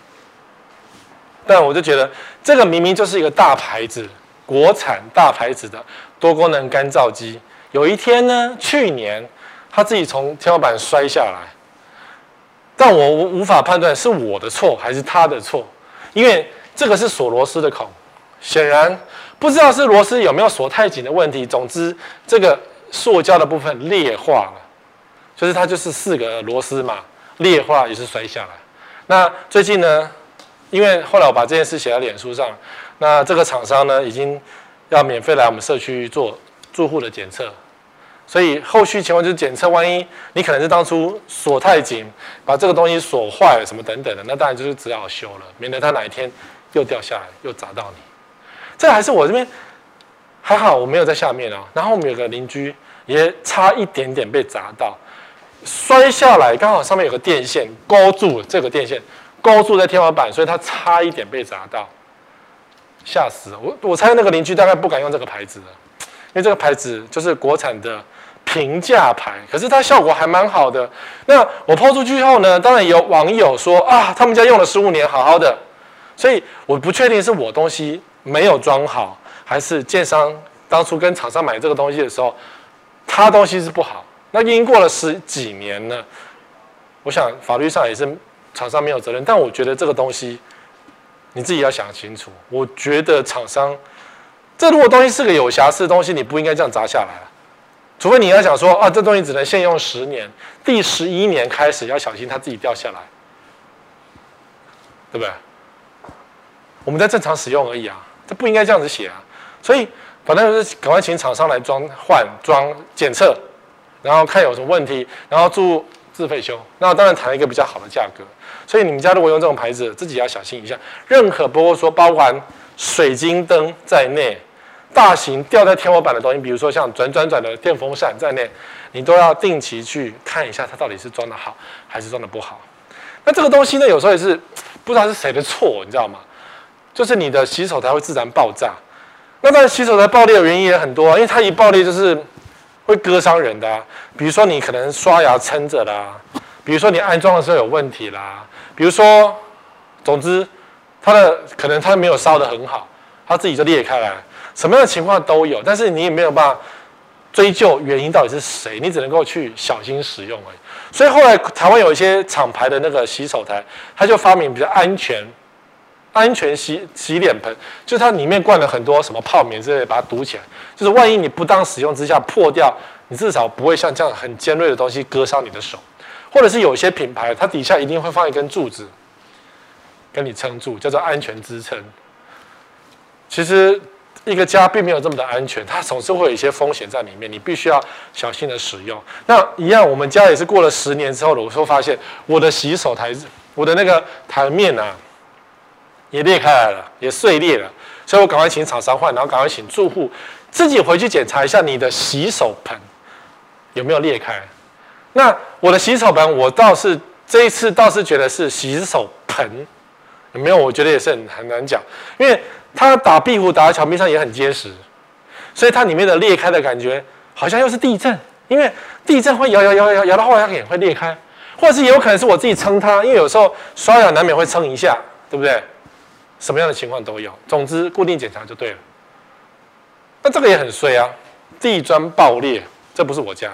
但我就觉得，这个明明就是一个大牌子，国产大牌子的多功能干燥机。有一天呢，去年他自己从天花板摔下来，但我无无法判断是我的错还是他的错，因为这个是锁螺丝的孔，显然不知道是螺丝有没有锁太紧的问题。总之，这个塑胶的部分裂化了，就是它就是四个螺丝嘛，裂化也是摔下来。那最近呢？因为后来我把这件事写在脸书上，那这个厂商呢，已经要免费来我们社区做住户的检测，所以后续情况就是检测，万一你可能是当初锁太紧，把这个东西锁坏了什么等等的，那当然就是只好修了，免得它哪一天又掉下来又砸到你。这还是我这边还好，我没有在下面啊。然后我们有个邻居也差一点点被砸到，摔下来刚好上面有个电线勾住这个电线。勾住在天花板，所以他差一点被砸到，吓死！我我猜那个邻居大概不敢用这个牌子了，因为这个牌子就是国产的平价牌，可是它效果还蛮好的。那我抛出去后呢，当然有网友说啊，他们家用了十五年，好好的。所以我不确定是我东西没有装好，还是建商当初跟厂商买这个东西的时候，他东西是不好。那已经过了十几年了，我想法律上也是。厂商没有责任，但我觉得这个东西你自己要想清楚。我觉得厂商，这如果东西是个有瑕疵的东西，你不应该这样砸下来。除非你要想说，啊，这东西只能限用十年，第十一年开始要小心它自己掉下来，对不对？我们在正常使用而已啊，这不应该这样子写啊。所以反正就是赶快请厂商来装换装检测，然后看有什么问题，然后注自费修。那当然谈一个比较好的价格。所以你们家如果用这种牌子，自己要小心一下。任何包括说包含水晶灯在内，大型吊在天花板的东西，比如说像转转转的电风扇在内，你都要定期去看一下它到底是装的好还是装的不好。那这个东西呢，有时候也是不知道是谁的错，你知道吗？就是你的洗手台会自然爆炸。那当然洗手台爆裂的原因也很多，因为它一爆裂就是会割伤人的。比如说你可能刷牙撑着啦，比如说你安装的时候有问题啦。比如说，总之，它的可能它没有烧得很好，它自己就裂开来，什么样的情况都有，但是你也没有办法追究原因到底是谁，你只能够去小心使用而已。所以后来台湾有一些厂牌的那个洗手台，它就发明比较安全、安全洗洗脸盆，就它里面灌了很多什么泡棉之类，把它堵起来，就是万一你不当使用之下破掉，你至少不会像这样很尖锐的东西割伤你的手。或者是有些品牌，它底下一定会放一根柱子，跟你撑住，叫做安全支撑。其实一个家并没有这么的安全，它总是会有一些风险在里面，你必须要小心的使用。那一样，我们家也是过了十年之后的，我说发现我的洗手台，我的那个台面啊，也裂开来了，也碎裂了，所以我赶快请厂商换，然后赶快请住户自己回去检查一下你的洗手盆有没有裂开。那我的洗手盆，我倒是这一次倒是觉得是洗手盆，有没有？我觉得也是很很难讲，因为它打壁虎打在墙壁上也很结实，所以它里面的裂开的感觉好像又是地震，因为地震会摇摇摇摇摇到后来也会裂开，或者是有可能是我自己撑它，因为有时候刷牙难免会撑一下，对不对？什么样的情况都有，总之固定检查就对了。那这个也很衰啊，地砖爆裂，这不是我家。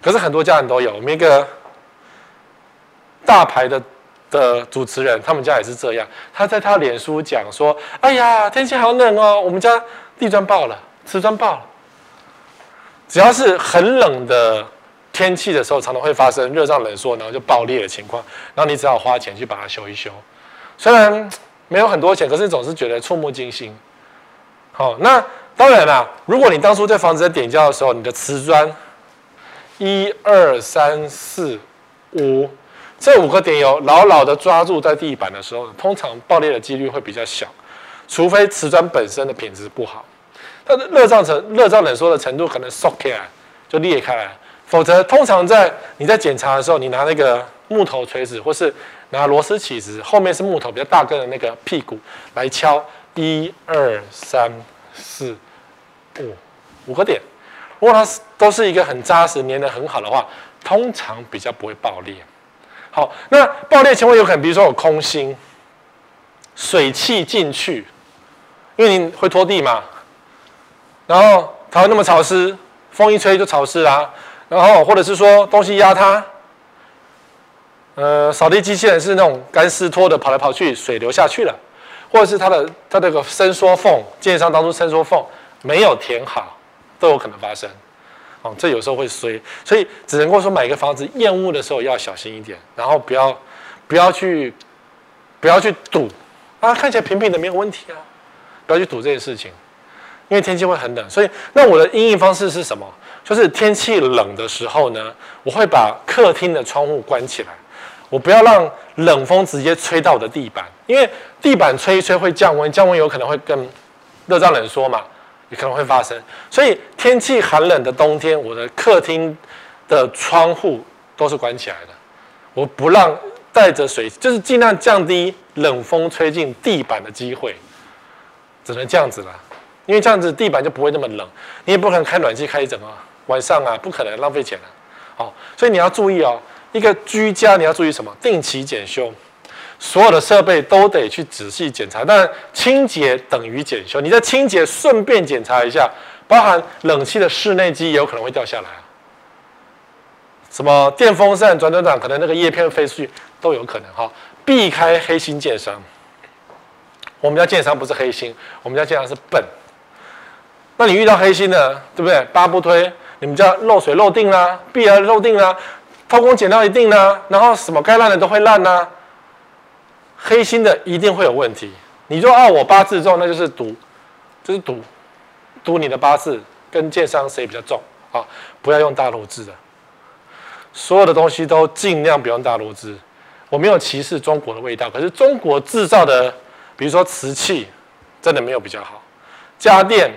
可是很多家人都有，我们一个大牌的的主持人，他们家也是这样。他在他脸书讲说：“哎呀，天气好冷哦，我们家地砖爆了，瓷砖爆了。只要是很冷的天气的时候，常常会发生热胀冷缩，然后就爆裂的情况。然后你只好花钱去把它修一修，虽然没有很多钱，可是总是觉得触目惊心。好，那当然啦，如果你当初在房子在点胶的时候，你的瓷砖。一二三四五，这五个点有牢牢的抓住在地板的时候，通常爆裂的几率会比较小，除非瓷砖本身的品质不好，它的热胀成热胀冷缩的程度可能缩开来就裂开来，否则通常在你在检查的时候，你拿那个木头锤子或是拿螺丝起子，后面是木头比较大个的那个屁股来敲一二三四五五个点。如果它是都是一个很扎实、粘的很好的话，通常比较不会爆裂。好，那爆裂情况有可能，比如说有空心，水汽进去，因为你会拖地嘛，然后它会那么潮湿，风一吹就潮湿啦。然后或者是说东西压它，呃，扫地机器人是那种干湿拖的，跑来跑去，水流下去了，或者是它的它这个伸缩缝，建商当初伸缩缝没有填好。都有可能发生，哦，这有时候会衰，所以只能够说买一个房子验屋的时候要小心一点，然后不要不要去不要去赌啊，看起来平平的没有问题啊，不要去赌这件事情，因为天气会很冷，所以那我的应应方式是什么？就是天气冷的时候呢，我会把客厅的窗户关起来，我不要让冷风直接吹到我的地板，因为地板吹一吹会降温，降温有可能会跟热胀冷缩嘛。也可能会发生，所以天气寒冷的冬天，我的客厅的窗户都是关起来的，我不让带着水，就是尽量降低冷风吹进地板的机会，只能这样子了，因为这样子地板就不会那么冷，你也不可能开暖气开一整个晚上啊，不可能浪费钱了，好，所以你要注意哦，一个居家你要注意什么？定期检修。所有的设备都得去仔细检查，但清洁等于检修。你在清洁顺便检查一下，包含冷气的室内机也有可能会掉下来。什么电风扇转转转，可能那个叶片飞出去都有可能哈。避开黑心建商。我们家建商不是黑心，我们家建商是笨。那你遇到黑心的，对不对？八不推，你们家漏水漏定啦，壁癌漏定啦，偷工减料一定呢，然后什么该烂的都会烂呐。黑心的一定会有问题。你说啊，我八字重，那就是赌，就是赌，赌你的八字跟建商谁比较重啊？不要用大陆制的，所有的东西都尽量不用大陆制。我没有歧视中国的味道，可是中国制造的，比如说瓷器，真的没有比较好，家电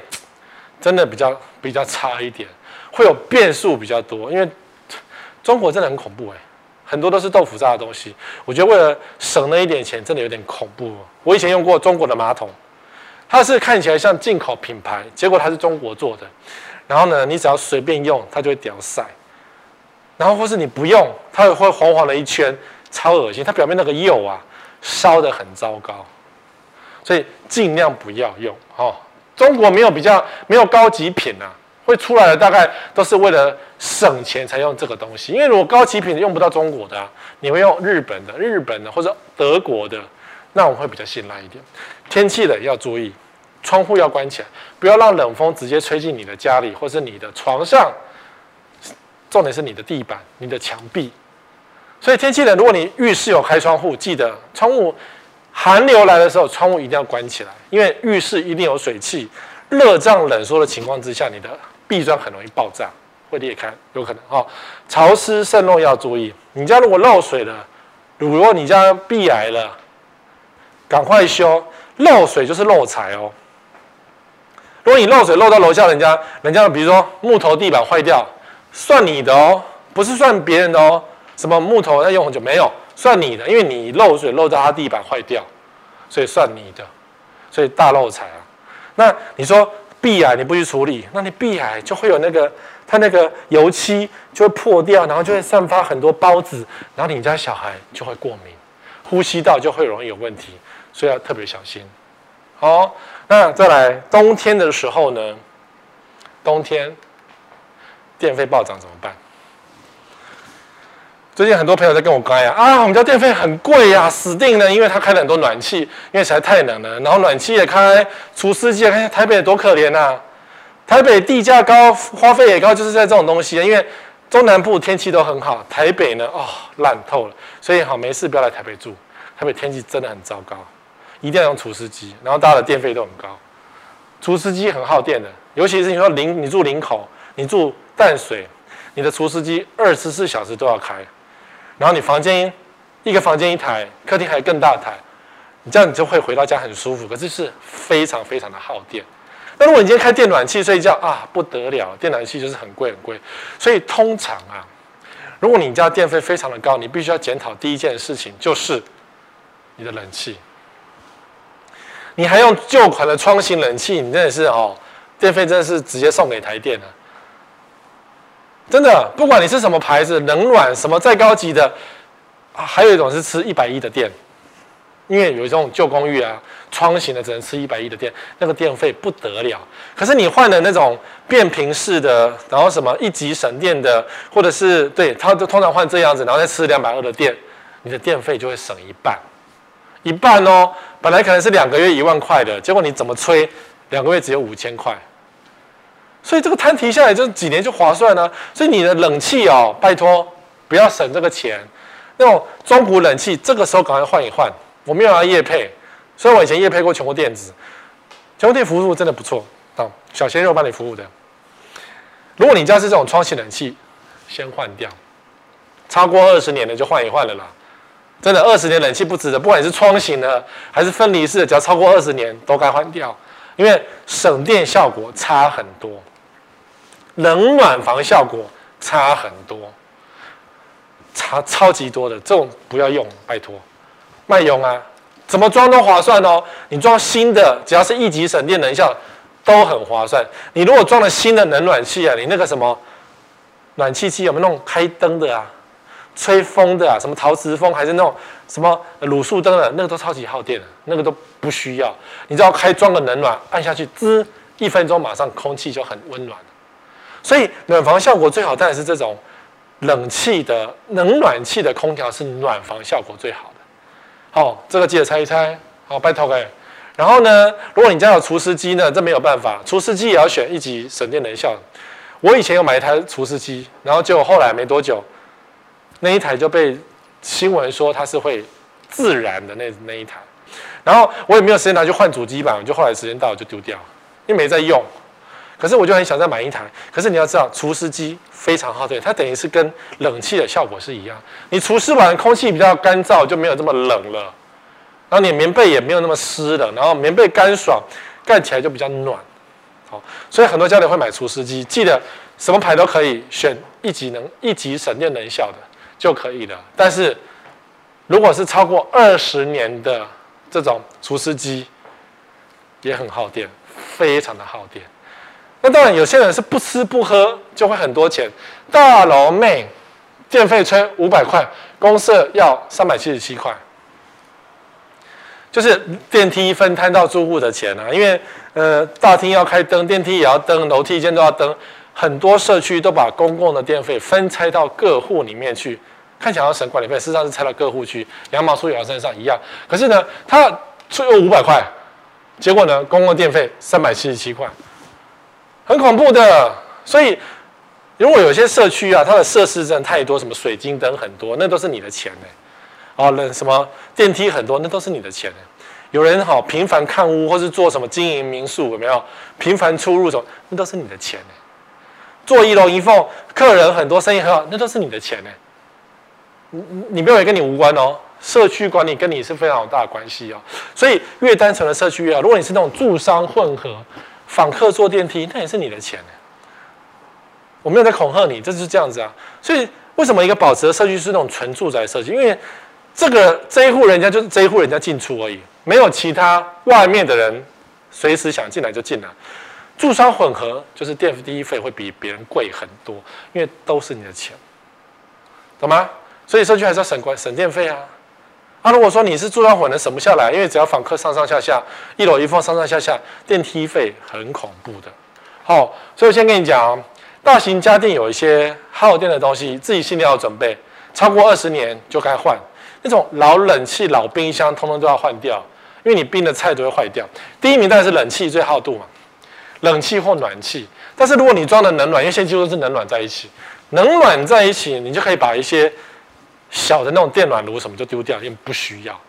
真的比较比较差一点，会有变数比较多，因为中国真的很恐怖哎。很多都是豆腐渣的东西，我觉得为了省那一点钱，真的有点恐怖。我以前用过中国的马桶，它是看起来像进口品牌，结果它是中国做的。然后呢，你只要随便用，它就会掉色。然后或是你不用，它会黄黄的一圈，超恶心。它表面那个釉啊，烧得很糟糕，所以尽量不要用哦。中国没有比较，没有高级品啊。会出来的大概都是为了省钱才用这个东西，因为如果高级品用不到中国的啊，你会用日本的、日本的或者德国的，那我们会比较信赖一点。天气冷要注意，窗户要关起来，不要让冷风直接吹进你的家里或是你的床上。重点是你的地板、你的墙壁。所以天气冷，如果你浴室有开窗户，记得窗户寒流来的时候，窗户一定要关起来，因为浴室一定有水汽，热胀冷缩的情况之下，你的。壁砖很容易爆炸，会裂开，有可能哦。潮湿渗漏要注意。你家如果漏水了，如果你家壁癌了，赶快修。漏水就是漏财哦。如果你漏水漏到楼下人家，人家比如说木头地板坏掉，算你的哦，不是算别人的哦。什么木头要用很久没有，算你的，因为你漏水漏到他地板坏掉，所以算你的，所以大漏财啊。那你说？壁癌你不去处理，那你壁癌就会有那个它那个油漆就会破掉，然后就会散发很多孢子，然后你家小孩就会过敏，呼吸道就会容易有问题，所以要特别小心。好，那再来冬天的时候呢？冬天电费暴涨怎么办？最近很多朋友在跟我讲呀，啊，我们家电费很贵呀，死定了，因为他开了很多暖气，因为实在太冷了，然后暖气也开，除湿机也开，台北多可怜呐！台北地价高，花费也高，就是在这种东西。因为中南部天气都很好，台北呢，哦，烂透了，所以好没事不要来台北住，台北天气真的很糟糕，一定要用除湿机，然后大家的电费都很高，除湿机很耗电的，尤其是你说林，你住林口，你住淡水，你的除湿机二十四小时都要开。然后你房间一个房间一台，客厅还有更大台，你这样你就会回到家很舒服。可是是非常非常的耗电。那如果你今天开电暖气睡觉啊，不得了，电暖气就是很贵很贵。所以通常啊，如果你家电费非常的高，你必须要检讨第一件事情就是你的冷气。你还用旧款的窗型冷气，你真的是哦，电费真的是直接送给台电了。真的，不管你是什么牌子，冷暖什么再高级的，啊，还有一种是吃一百一的电，因为有一种旧公寓啊，窗型的只能吃一百一的电，那个电费不得了。可是你换的那种变频式的，然后什么一级省电的，或者是对，它就通常换这样子，然后再吃两百二的电，你的电费就会省一半，一半哦。本来可能是两个月一万块的，结果你怎么吹，两个月只有五千块。所以这个摊提下来，就几年就划算了。所以你的冷气哦，拜托不要省这个钱。那种中古冷气，这个时候赶快换一换。我没有要业配，所以我以前业配过全国电子，全国电服务真的不错，啊，小鲜肉帮你服务的。如果你家是这种窗型冷气，先换掉。超过二十年的就换一换了啦。真的，二十年冷气不值得，不管你是窗型的还是分离式的，只要超过二十年都该换掉，因为省电效果差很多。冷暖房效果差很多，差超级多的，这种不要用，拜托，卖用啊！怎么装都划算哦。你装新的，只要是一级省电能效，都很划算。你如果装了新的冷暖气啊，你那个什么暖气机有没有那种开灯的啊？吹风的啊？什么陶瓷风还是那种什么卤素灯的？那个都超级耗电的，那个都不需要。你只要开装个冷暖，按下去，滋，一分钟马上空气就很温暖。所以暖房效果最好，当然是这种冷气的冷暖气的空调是暖房效果最好的。好，这个记得猜一猜。好，拜托哎。然后呢，如果你家有除湿机呢，这没有办法，除湿机也要选一级省电能效。我以前有买一台除湿机，然后结果后来没多久，那一台就被新闻说它是会自燃的那那一台，然后我也没有时间拿去换主机板，就后来时间到了就丢掉，因为没在用。可是我就很想再买一台。可是你要知道，除湿机非常耗电，它等于是跟冷气的效果是一样。你除湿完，空气比较干燥，就没有这么冷了。然后你棉被也没有那么湿了，然后棉被干爽，盖起来就比较暖。好，所以很多家里会买除湿机，记得什么牌都可以选一级能一级省电能效的就可以了。但是如果是超过二十年的这种除湿机，也很耗电，非常的耗电。那当然，有些人是不吃不喝就会很多钱。大楼妹电费吹五百块，公社要三百七十七块，就是电梯分摊到住户的钱啊。因为呃，大厅要开灯，电梯也要灯，楼梯间都要灯。很多社区都把公共的电费分拆到各户里面去，看起来要省管理费，事实上是拆到各户去，羊毛出羊身上一样。可是呢，他出五百块，结果呢，公共电费三百七十七块。很恐怖的，所以如果有些社区啊，它的设施真的太多，什么水晶灯很多，那都是你的钱呢。哦，那什么电梯很多，那都是你的钱呢。有人好频繁看屋，或是做什么经营民宿，有没有频繁出入什么，那都是你的钱呢。做一楼一凤，客人很多，生意很好，那都是你的钱呢。你你没有跟你无关哦，社区管理跟你是非常有大关系哦。所以越单纯的社区越好。如果你是那种住商混合。访客坐电梯，那也是你的钱。我没有在恐吓你，这就是这样子啊。所以为什么一个保值的社区是那种纯住宅设计？因为这个这一户人家就是这一户人家进出而已，没有其他外面的人随时想进来就进来。住商混合就是电梯费会比别人贵很多，因为都是你的钱，懂吗？所以社区还是要省管省电费啊。啊，如果说你是住商混的省不下来，因为只要访客上上下下，一楼一凤上上下下，电梯费很恐怖的。好、所以我先跟你讲，大型家电有一些耗电的东西，自己心里要准备，超过二十年就该换。那种老冷气、老冰箱，通通都要换掉，因为你冰的菜都会坏掉。第一名当然是冷气最耗度嘛，冷气或暖气。但是如果你装的冷暖，因为现在几乎都是冷暖在一起，冷暖在一起，你就可以把一些。小的那种电暖炉什么就丢掉，因为不需要，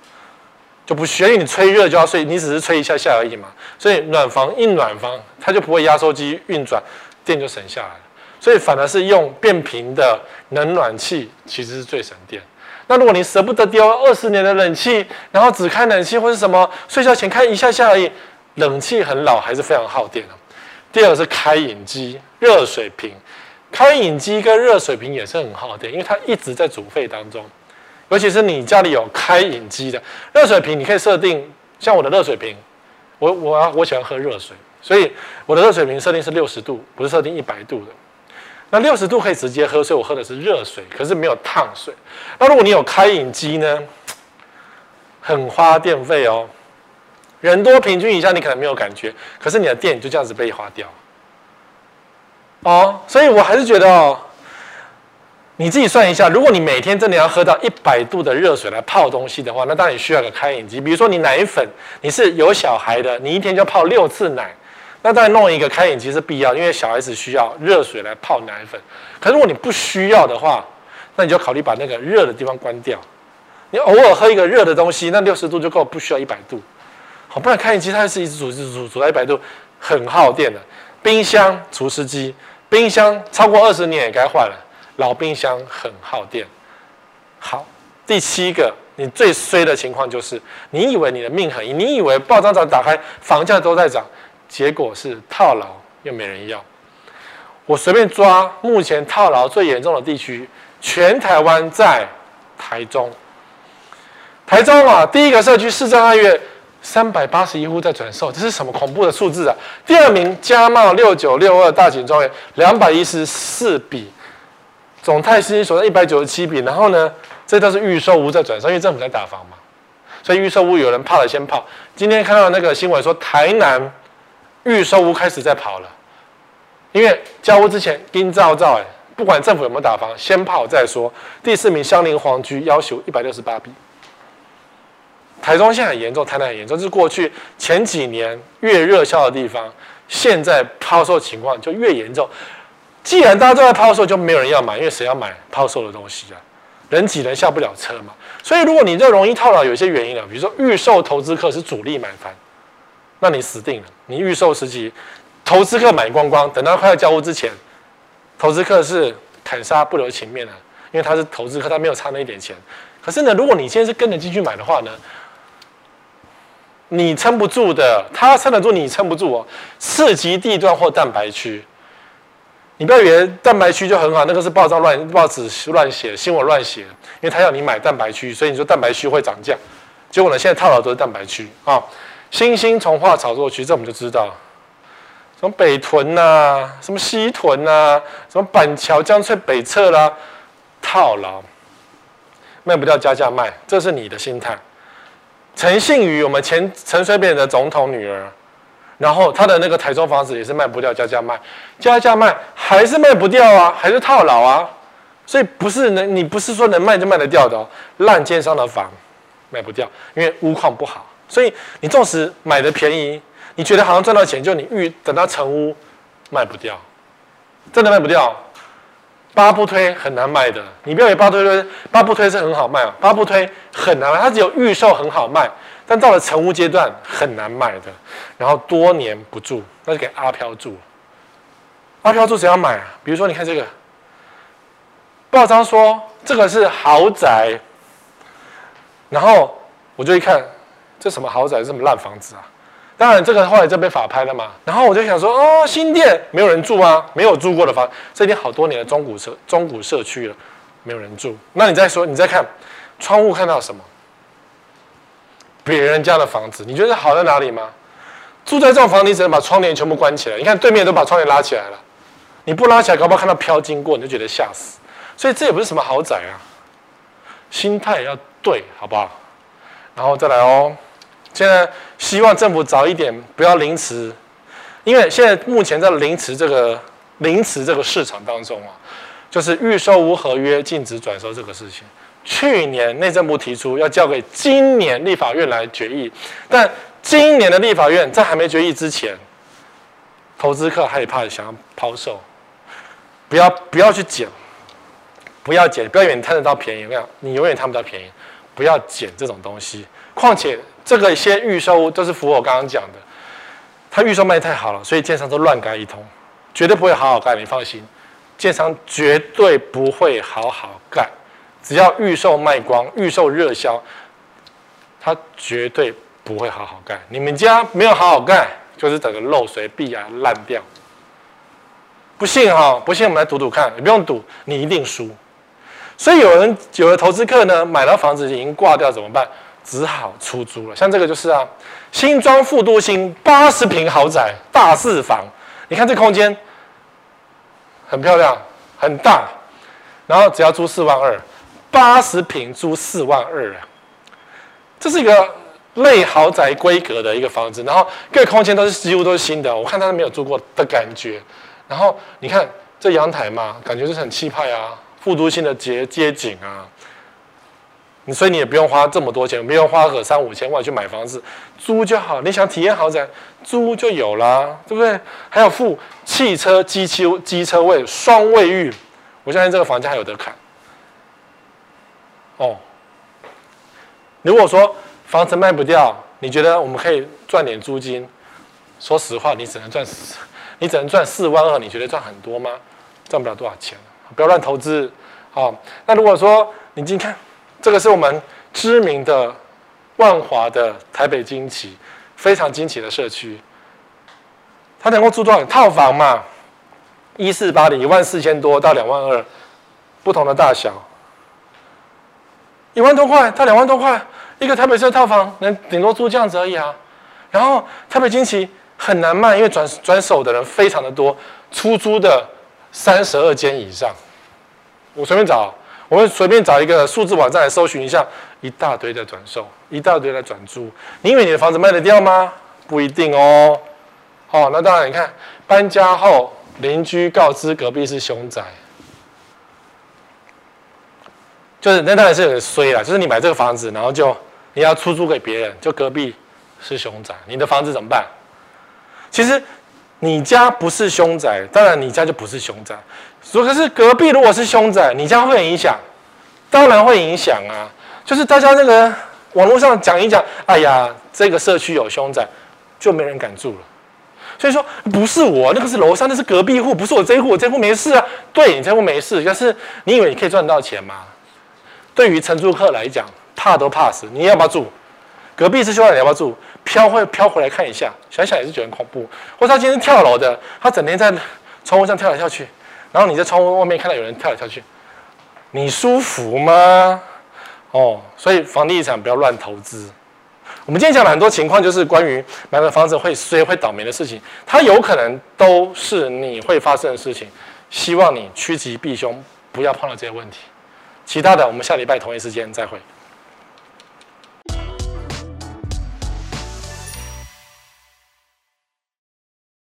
就不需要，因为你吹热就要睡，你只是吹一下下而已嘛。所以暖房一暖房，它就不会压缩机运转，电就省下来了。所以反而是用变频的冷暖气，其实是最省电。那如果你舍不得丢二十年的冷气，然后只开冷气或是什么睡觉前开一下下而已，冷气很老还是非常耗电的。第二个是开饮机、热水瓶。开饮机跟热水瓶也是很耗电，因为它一直在煮沸当中。尤其是你家里有开饮机的热水瓶，你可以设定像我的热水瓶，我我我喜欢喝热水，所以我的热水瓶设定是六十度，不是设定一百度的。那六十度可以直接喝，所以我喝的是热水，可是没有烫水。那如果你有开饮机呢，很花电费哦。人多平均一下你可能没有感觉，可是你的电就这样子被花掉。哦，所以我还是觉得哦，你自己算一下，如果你每天真的要喝到一百度的热水来泡东西的话，那当然需要个开饮机。比如说你奶粉，你是有小孩的，你一天就泡六次奶，那当然弄一个开饮机是必要，因为小孩子需要热水来泡奶粉。可是如果你不需要的话，那你就考虑把那个热的地方关掉。你偶尔喝一个热的东西，那六十度就够，不需要一百度。好，不然开饮机它是一直煮，一直煮，煮到一百度，很耗电的。冰箱、除湿机，冰箱超过二十年也该换了，老冰箱很耗电。好，第七个，你最衰的情况就是，你以为你的命很硬，你以为报章早打开，房价都在涨，结果是套牢又没人要。我随便抓，目前套牢最严重的地区，全台湾在台中。台中啊，第一个社区市政爱乐。三百八十一户在转售，这是什么恐怖的数字啊？第二名嘉茂六九六二大井庄园两百一十四笔，总太新所在一百九十七笔。然后呢，这都是预售屋在转售，因为政府在打房嘛，所以预售屋有人怕了先跑。今天看到那个新闻说，台南预售屋开始在跑了，因为交屋之前应照照哎，不管政府有没有打房，先跑再说。第四名香菱皇居要求一百六十八笔。台中现在很严重，台南很严重，就是过去前几年越热销的地方，现在抛售情况就越严重。既然大家都在抛售，就没有人要买，因为谁要买抛售的东西啊？人挤人下不了车嘛。所以如果你这容易套牢，有些原因了，比如说预售投资客是主力买盘，那你死定了。你预售时期，投资客买光光，等到快要交屋之前，投资客是砍杀不留情面的，因为他是投资客，他没有差那一点钱。可是呢，如果你现在是跟着进去买的话呢，你撑不住的，他撑得住，你撑不住哦。次级地段或蛋白区，你不要以为蛋白区就很好，那个是报章乱报纸乱写，新闻乱写，因为他要你买蛋白区，所以你说蛋白区会涨价。结果呢，现在套牢都是蛋白区啊，新兴从化炒作区，这我们就知道，什么北屯呐、什么西屯呐、什么板桥江翠北侧啦，套牢，卖不掉加价卖，这是你的心态。陈信宇，我们前陈水扁的总统女儿，然后他的那个台中房子也是卖不掉，加价卖，加价卖还是卖不掉啊，还是套牢啊，所以不是能你不是说能卖就卖得掉的哦，烂奸商的房卖不掉，因为屋况不好，所以你纵使买的便宜，你觉得好像赚到钱，就你预等到成屋卖不掉，真的卖不掉。八不推很难卖的，你不要以为八不推，八不推是很好卖啊，八不推很难卖，它只有预售很好卖，但到了成屋阶段很难卖的，然后多年不住，那就给阿飘住。阿飘住谁要买啊？比如说你看这个，报章说这个是豪宅，然后我就一看，这什么豪宅，这么烂房子啊？当然，这个后来就被法拍了嘛。然后我就想说，哦，新店没有人住啊，没有住过的房，这已经好多年的中古社中古社区了，没有人住。那你再说，你再看窗户看到什么？别人家的房子，你觉得好在哪里吗？住在这种房，你只能把窗帘全部关起来。你看对面都把窗帘拉起来了，你不拉起来，搞不好看到飘经过，你就觉得吓死。所以这也不是什么豪宅啊，心态要对，好不好？然后再来哦。现在希望政府早一点不要临迟，因为现在目前在临迟这个临迟这个市场当中啊，就是预售无合约禁止转售这个事情。去年内政部提出要交给今年立法院来决议，但今年的立法院在还没决议之前，投资客害怕想要抛售，不要不要去捡，不要捡，不要以为你贪得到便宜，我跟你讲，你永远贪不到便宜，不要捡这种东西，况且。这个先预售都是符合我刚刚讲的，他预售卖太好了，所以建商都乱盖一通，绝对不会好好盖，你放心，建商绝对不会好好盖，只要预售卖光，预售热销，他绝对不会好好盖。你们家没有好好盖，就是整个漏水、壁癌烂掉。不信哈、不信我们来赌赌看，你不用赌，你一定输。所以有人有的投资客呢，买到房子已经挂掉怎么办？只好出租了，像这个就是啊，新庄副都心八十平豪宅大四房，你看这空间很漂亮，很大，然后只要租四万二，八十平租四万二啊，这是一个类豪宅规格的一个房子，然后各空间都是几乎都是新的，我看他都没有住过的感觉，然后你看这阳台嘛，感觉就是很气派啊，副都心的街街景啊。所以你也不用花这么多钱，不用花个三五千万去买房子，租就好。你想体验豪宅，租就有啦，对不对？还有付汽车机车机车位、双卫浴，我相信这个房价还有得砍。哦，如果说房子卖不掉，你觉得我们可以赚点租金？说实话，你只能赚，你只能赚四万二，你觉得赚很多吗？赚不了多少钱，不要乱投资。好，那如果说你今天看。这个是我们知名的万华的台北精奇，非常惊奇的社区。它能够租多少套房嘛？一四八零，一万四千多到两万二，不同的大小，一万多块到两万多块，一个台北市的套房能顶多租这样子而已啊。然后台北精奇很难卖，因为转转手的人非常的多，出租的三十二间以上，我随便找。我们随便找一个数字网站来搜寻一下，一大堆的转售，一大堆的转租。你以为你的房子卖得掉吗？不一定哦。好，那当然，你看搬家后邻居告知隔壁是凶宅，就是那当然是有点衰啦。就是你买这个房子，然后就你要出租给别人，就隔壁是凶宅，你的房子怎么办？其实你家不是凶宅，当然你家就不是凶宅。如果是隔壁，如果是凶宅，你家会不会影响？当然会影响啊。就是大家那个网络上讲一讲，哎呀，这个社区有凶宅，就没人敢住了。所以说不是我，那个是楼上，那是隔壁户，不是我这一户，我这户没事啊。对，你这户没事，但是你以为你可以赚到钱吗？对于承租客来讲，怕都怕死。你要不要住？隔壁是凶宅，你要不要住？飘会飘回来看一下，想想也是觉得很恐怖。或者他今天跳楼的，他整天在窗户上跳来跳去，然后你在窗户外面看到有人跳来跳去，你舒服吗？哦，所以房地产不要乱投资。我们今天讲了很多情况，就是关于买了房子会衰、会倒霉的事情，它有可能都是你会发生的事情。希望你趋吉避凶，不要碰到这些问题。其他的，我们下礼拜同一时间再会。